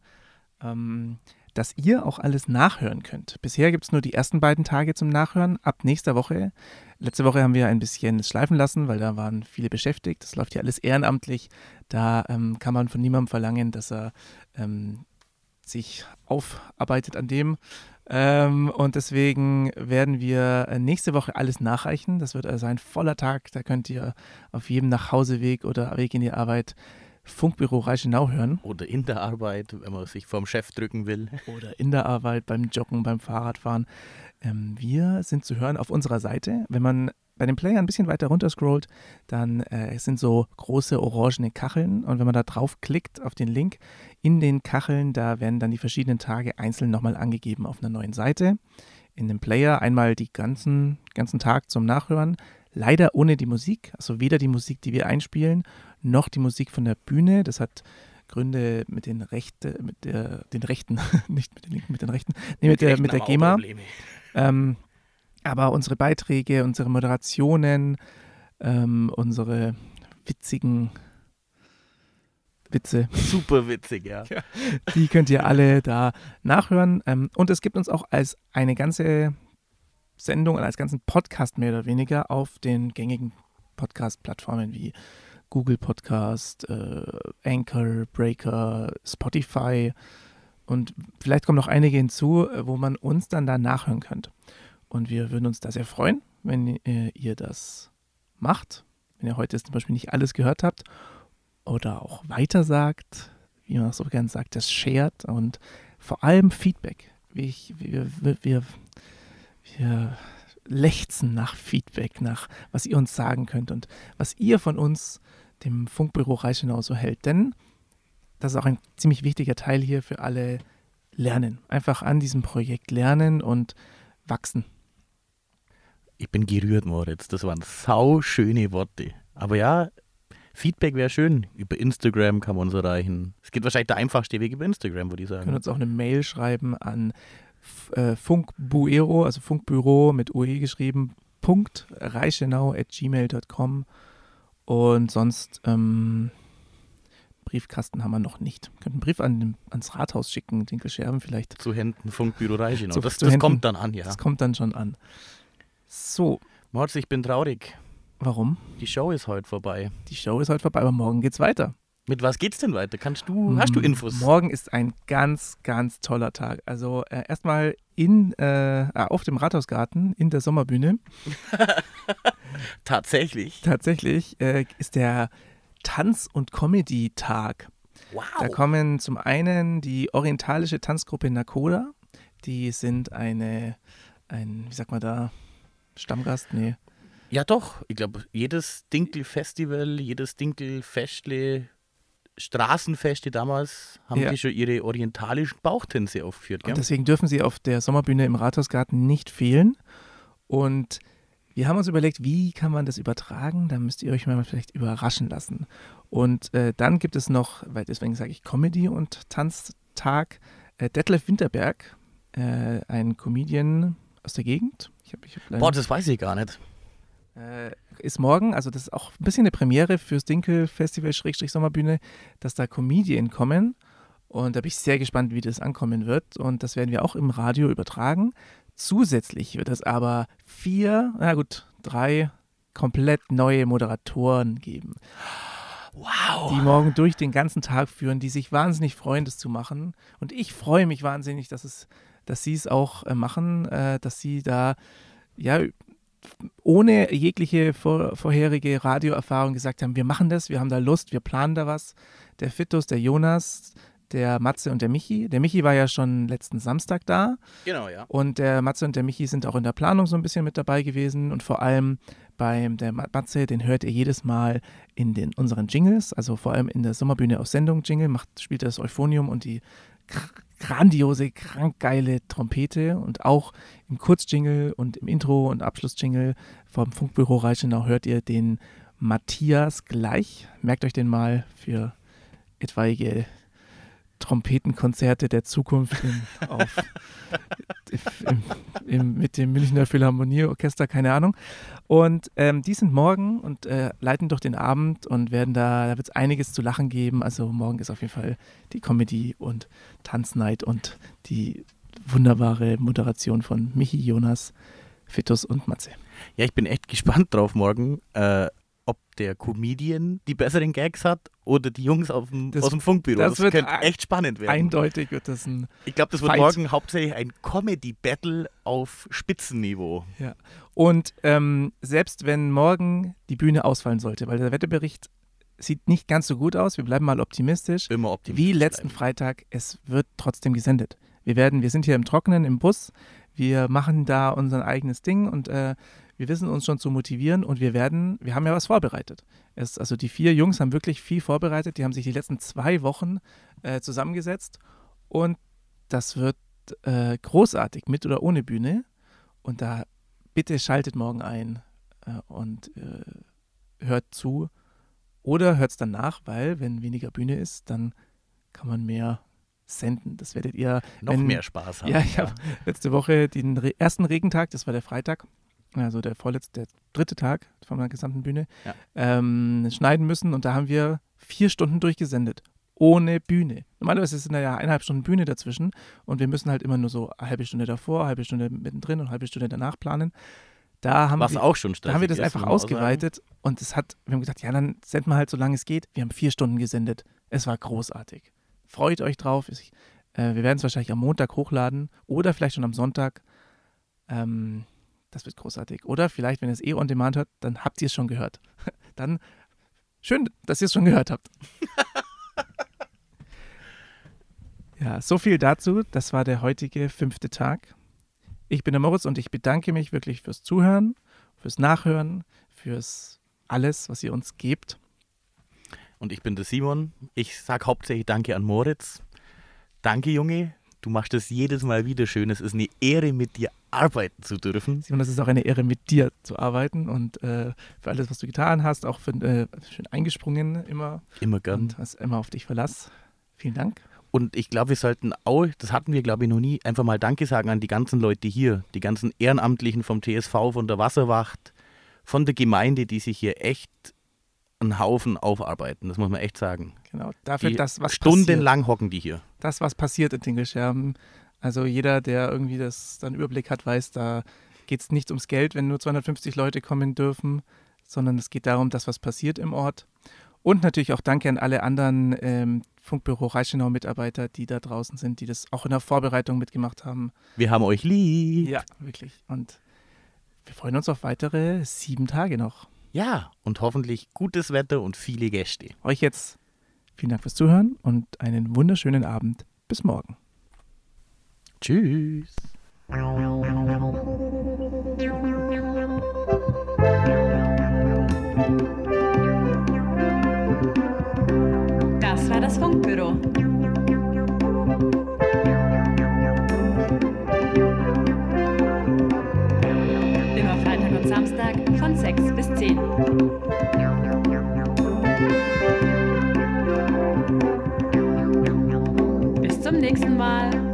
Ähm, dass ihr auch alles nachhören könnt. Bisher gibt es nur die ersten beiden Tage zum Nachhören. Ab nächster Woche. Letzte Woche haben wir ein bisschen es schleifen lassen, weil da waren viele beschäftigt. Das läuft ja alles ehrenamtlich. Da ähm, kann man von niemandem verlangen, dass er ähm, sich aufarbeitet an dem. Ähm, und deswegen werden wir äh, nächste Woche alles nachreichen. Das wird also ein voller Tag. Da könnt ihr auf jedem Nachhauseweg oder Weg in die Arbeit Funkbüro Reichenau hören. Oder in der Arbeit, wenn man sich vorm Chef drücken will. Oder in der Arbeit, beim Joggen, beim Fahrradfahren. Ähm, wir sind zu hören auf unserer Seite. Wenn man bei dem Player ein bisschen weiter runter scrollt, dann äh, es sind so große orangene Kacheln und wenn man da draufklickt auf den Link in den Kacheln, da werden dann die verschiedenen Tage einzeln nochmal angegeben auf einer neuen Seite. In dem Player einmal die ganzen, ganzen Tag zum Nachhören. Leider ohne die Musik, also weder die Musik, die wir einspielen, noch die Musik von der Bühne. Das hat Gründe mit den Rechte, mit der, den Rechten, <laughs> nicht mit den Linken, mit den Rechten, nee, mit, Die der, mit der GEMA. Ähm, aber unsere Beiträge, unsere Moderationen, ähm, unsere witzigen Witze. Super witzig, ja. <laughs> Die könnt ihr alle da nachhören. Ähm, und es gibt uns auch als eine ganze Sendung, als ganzen Podcast mehr oder weniger auf den gängigen Podcast-Plattformen wie Google Podcast, äh, Anchor, Breaker, Spotify und vielleicht kommen noch einige hinzu, äh, wo man uns dann da nachhören könnt. Und wir würden uns da sehr freuen, wenn äh, ihr das macht. Wenn ihr heute zum Beispiel nicht alles gehört habt oder auch weitersagt, wie man so gern sagt, das shared und vor allem Feedback. Ich, wir, wir, wir, wir lechzen nach Feedback, nach was ihr uns sagen könnt und was ihr von uns, dem Funkbüro Reichenau, so hält. Denn das ist auch ein ziemlich wichtiger Teil hier für alle Lernen. Einfach an diesem Projekt lernen und wachsen. Ich bin gerührt, Moritz. Das waren sau schöne Worte. Aber ja, Feedback wäre schön. Über Instagram kann man uns erreichen. Es geht wahrscheinlich der einfachste Weg über Instagram, würde ich Ihr könnt sagen. uns auch eine Mail schreiben an äh, funkbuero, also Funkbüro mit UE geschrieben, Punkt reichenau at gmail.com und sonst ähm, Briefkasten haben wir noch nicht. Könnt einen Brief an, ans Rathaus schicken, Dinkelscherben vielleicht. Zu Händen Funkbüro Reichenau. Zu- Das, das Händen. kommt dann an, ja. Das kommt dann schon an. So. Moritz, ich bin traurig. Warum? Die Show ist heute vorbei. Die Show ist heute vorbei, aber morgen geht's weiter. Mit was geht's denn weiter? Kannst du, hast du Infos? Morgen ist ein ganz, ganz toller Tag. Also äh, erstmal in, äh, ah, auf dem Rathausgarten in der Sommerbühne. <laughs> Tatsächlich. Tatsächlich äh, ist der Tanz- und Comedy-Tag. Wow. Da kommen zum einen die orientalische Tanzgruppe Nakoda. Die sind eine ein, wie sagt man da, Stammgast? Nee. Ja, doch. Ich glaube, jedes Dinkel-Festival, jedes Dinkel-Festle, Straßenfeste damals haben Ja. die schon ihre orientalischen Bauchtänze aufgeführt. Gell? Und deswegen dürfen sie auf der Sommerbühne im Rathausgarten nicht fehlen. Und wir haben uns überlegt, wie kann man das übertragen? Da müsst ihr euch mal vielleicht überraschen lassen. Und äh, dann gibt es noch, weil deswegen sage ich Comedy und Tanztag, äh, Detlef Winterberg, äh, ein Comedian aus der Gegend. Ich hab, ich hab Boah, das weiß ich gar nicht. Äh, ist morgen, also das ist auch ein bisschen eine Premiere fürs Dinkel-Festival Schrägstrich Sommerbühne, dass da Comedien kommen. Und da bin ich sehr gespannt, wie das ankommen wird. Und das werden wir auch im Radio übertragen. Zusätzlich wird es aber vier, na gut, drei komplett neue Moderatoren geben. Wow. Die morgen durch den ganzen Tag führen, die sich wahnsinnig freuen, das zu machen. Und ich freue mich wahnsinnig, dass es, dass sie es auch äh, machen, äh, dass sie da ja ohne jegliche vor, vorherige Radioerfahrung gesagt haben, wir machen das, wir haben da Lust, wir planen da was. Der Fitus, der Jonas, der Matze und der Michi. Der Michi war ja schon letzten Samstag da. Genau, ja. Und der Matze und der Michi sind auch in der Planung so ein bisschen mit dabei gewesen. Und vor allem beim der Ma- Matze, den hört ihr jedes Mal in den unseren Jingles, also vor allem in der Sommerbühne auf Sendung Jingle, macht, spielt er das Euphonium und die grandiose, krank geile Trompete und auch im Kurzjingle und im Intro und Abschlussjingle vom Funkbüro Reichenau hört ihr den Matthias gleich. Merkt euch den mal für etwaige Trompetenkonzerte der Zukunft auf, <laughs> im, im, mit dem Münchner Philharmonieorchester, keine Ahnung. Und ähm, die sind morgen und äh, leiten durch den Abend und werden da, da wird es einiges zu lachen geben. Also morgen ist auf jeden Fall die Comedy und Tanznight und die wunderbare Moderation von Michi, Jonas, Fitus und Matze. Ja, ich bin echt gespannt drauf morgen, äh, ob der Comedian die besseren Gags hat oder die Jungs auf dem, Das- aus dem Funkbüro. das Das, wird könnte echt spannend werden. Eindeutig wird das ein Ich glaube, das wird Fight. morgen hauptsächlich ein Comedy-Battle auf Spitzenniveau. Ja. Und ähm, selbst wenn morgen die Bühne ausfallen sollte, weil der Wetterbericht sieht nicht ganz so gut aus, wir bleiben mal optimistisch. Immer optimistisch. Wie letzten Freitag, es wird trotzdem gesendet. Wir werden, wir sind hier im Trockenen im Bus, wir machen da unser eigenes Ding und äh, wir wissen uns schon zu motivieren und wir werden, wir haben ja was vorbereitet. Es, also die vier Jungs haben wirklich viel vorbereitet, die haben sich die letzten zwei Wochen äh, zusammengesetzt und das wird äh, großartig, mit oder ohne Bühne. Und da bitte schaltet morgen ein äh, und äh, hört zu oder hört es dann nach, weil wenn weniger Bühne ist, dann kann man mehr senden. Das werdet ihr Noch wenn, mehr Spaß haben, Ja, ich ja. habe letzte Woche den ersten Regentag, das war der Freitag, also der vorletzte, der dritte Tag von der gesamten Bühne, Ja. ähm, schneiden müssen und da haben wir vier Stunden durchgesendet. Ohne Bühne. Normalerweise sind da ja eineinhalb Stunden Bühne dazwischen und wir müssen halt immer nur so eine halbe Stunde davor, eine halbe Stunde mittendrin und eine halbe Stunde danach planen. Da haben Was wir, auch schon Da haben wir das einfach auch sagen. ausgeweitet und es hat, wir haben gesagt, ja, dann senden wir halt so lange es geht. Wir haben vier Stunden gesendet. Es war großartig. Freut euch drauf. Ich, äh, wir werden es wahrscheinlich am Montag hochladen oder vielleicht schon am Sonntag. Ähm, das wird großartig. Oder vielleicht, wenn ihr es eh on demand hört, dann habt ihr es schon gehört. <laughs> Dann schön, dass ihr es schon gehört habt. <laughs> ja, so viel dazu. Das war der heutige fünfte Tag. Ich bin der Moritz und ich bedanke mich wirklich fürs Zuhören, fürs Nachhören, fürs alles, was ihr uns gebt. Und ich bin der Simon. Ich sage hauptsächlich Danke an Moritz. Danke, Junge. Du machst es jedes Mal wieder schön. Es ist eine Ehre, mit dir arbeiten zu dürfen. Simon, es ist auch eine Ehre, mit dir zu arbeiten und äh, für alles, was du getan hast, auch für, äh, schön eingesprungen immer. Immer gern. Und hast immer auf dich Verlass. Vielen Dank. Und ich glaube, wir sollten auch, das hatten wir, glaube ich, noch nie, einfach mal Danke sagen an die ganzen Leute hier, die ganzen Ehrenamtlichen vom TSV, von der Wasserwacht, von der Gemeinde, die sich hier echt einen Haufen aufarbeiten. Das muss man echt sagen. Genau, dafür, die dass was Stundenlang passiert. hocken die hier. Das, was passiert in Dingescherben. Also jeder, der irgendwie das dann Überblick hat, weiß, da geht es nicht ums Geld, wenn nur 250 Leute kommen dürfen, sondern es geht darum, dass was passiert im Ort. Und natürlich auch danke an alle anderen ähm, Funkbüro Reichenau-Mitarbeiter, die da draußen sind, die das auch in der Vorbereitung mitgemacht haben. Wir haben euch lieb. Ja, wirklich. Und wir freuen uns auf weitere sieben Tage noch. Ja, und hoffentlich gutes Wetter und viele Gäste. Euch jetzt vielen Dank fürs Zuhören und einen wunderschönen Abend. Bis morgen. Tschüss. Das war das Funkbüro. Immer Freitag und Samstag von 6 bis 10. nächsten Mal.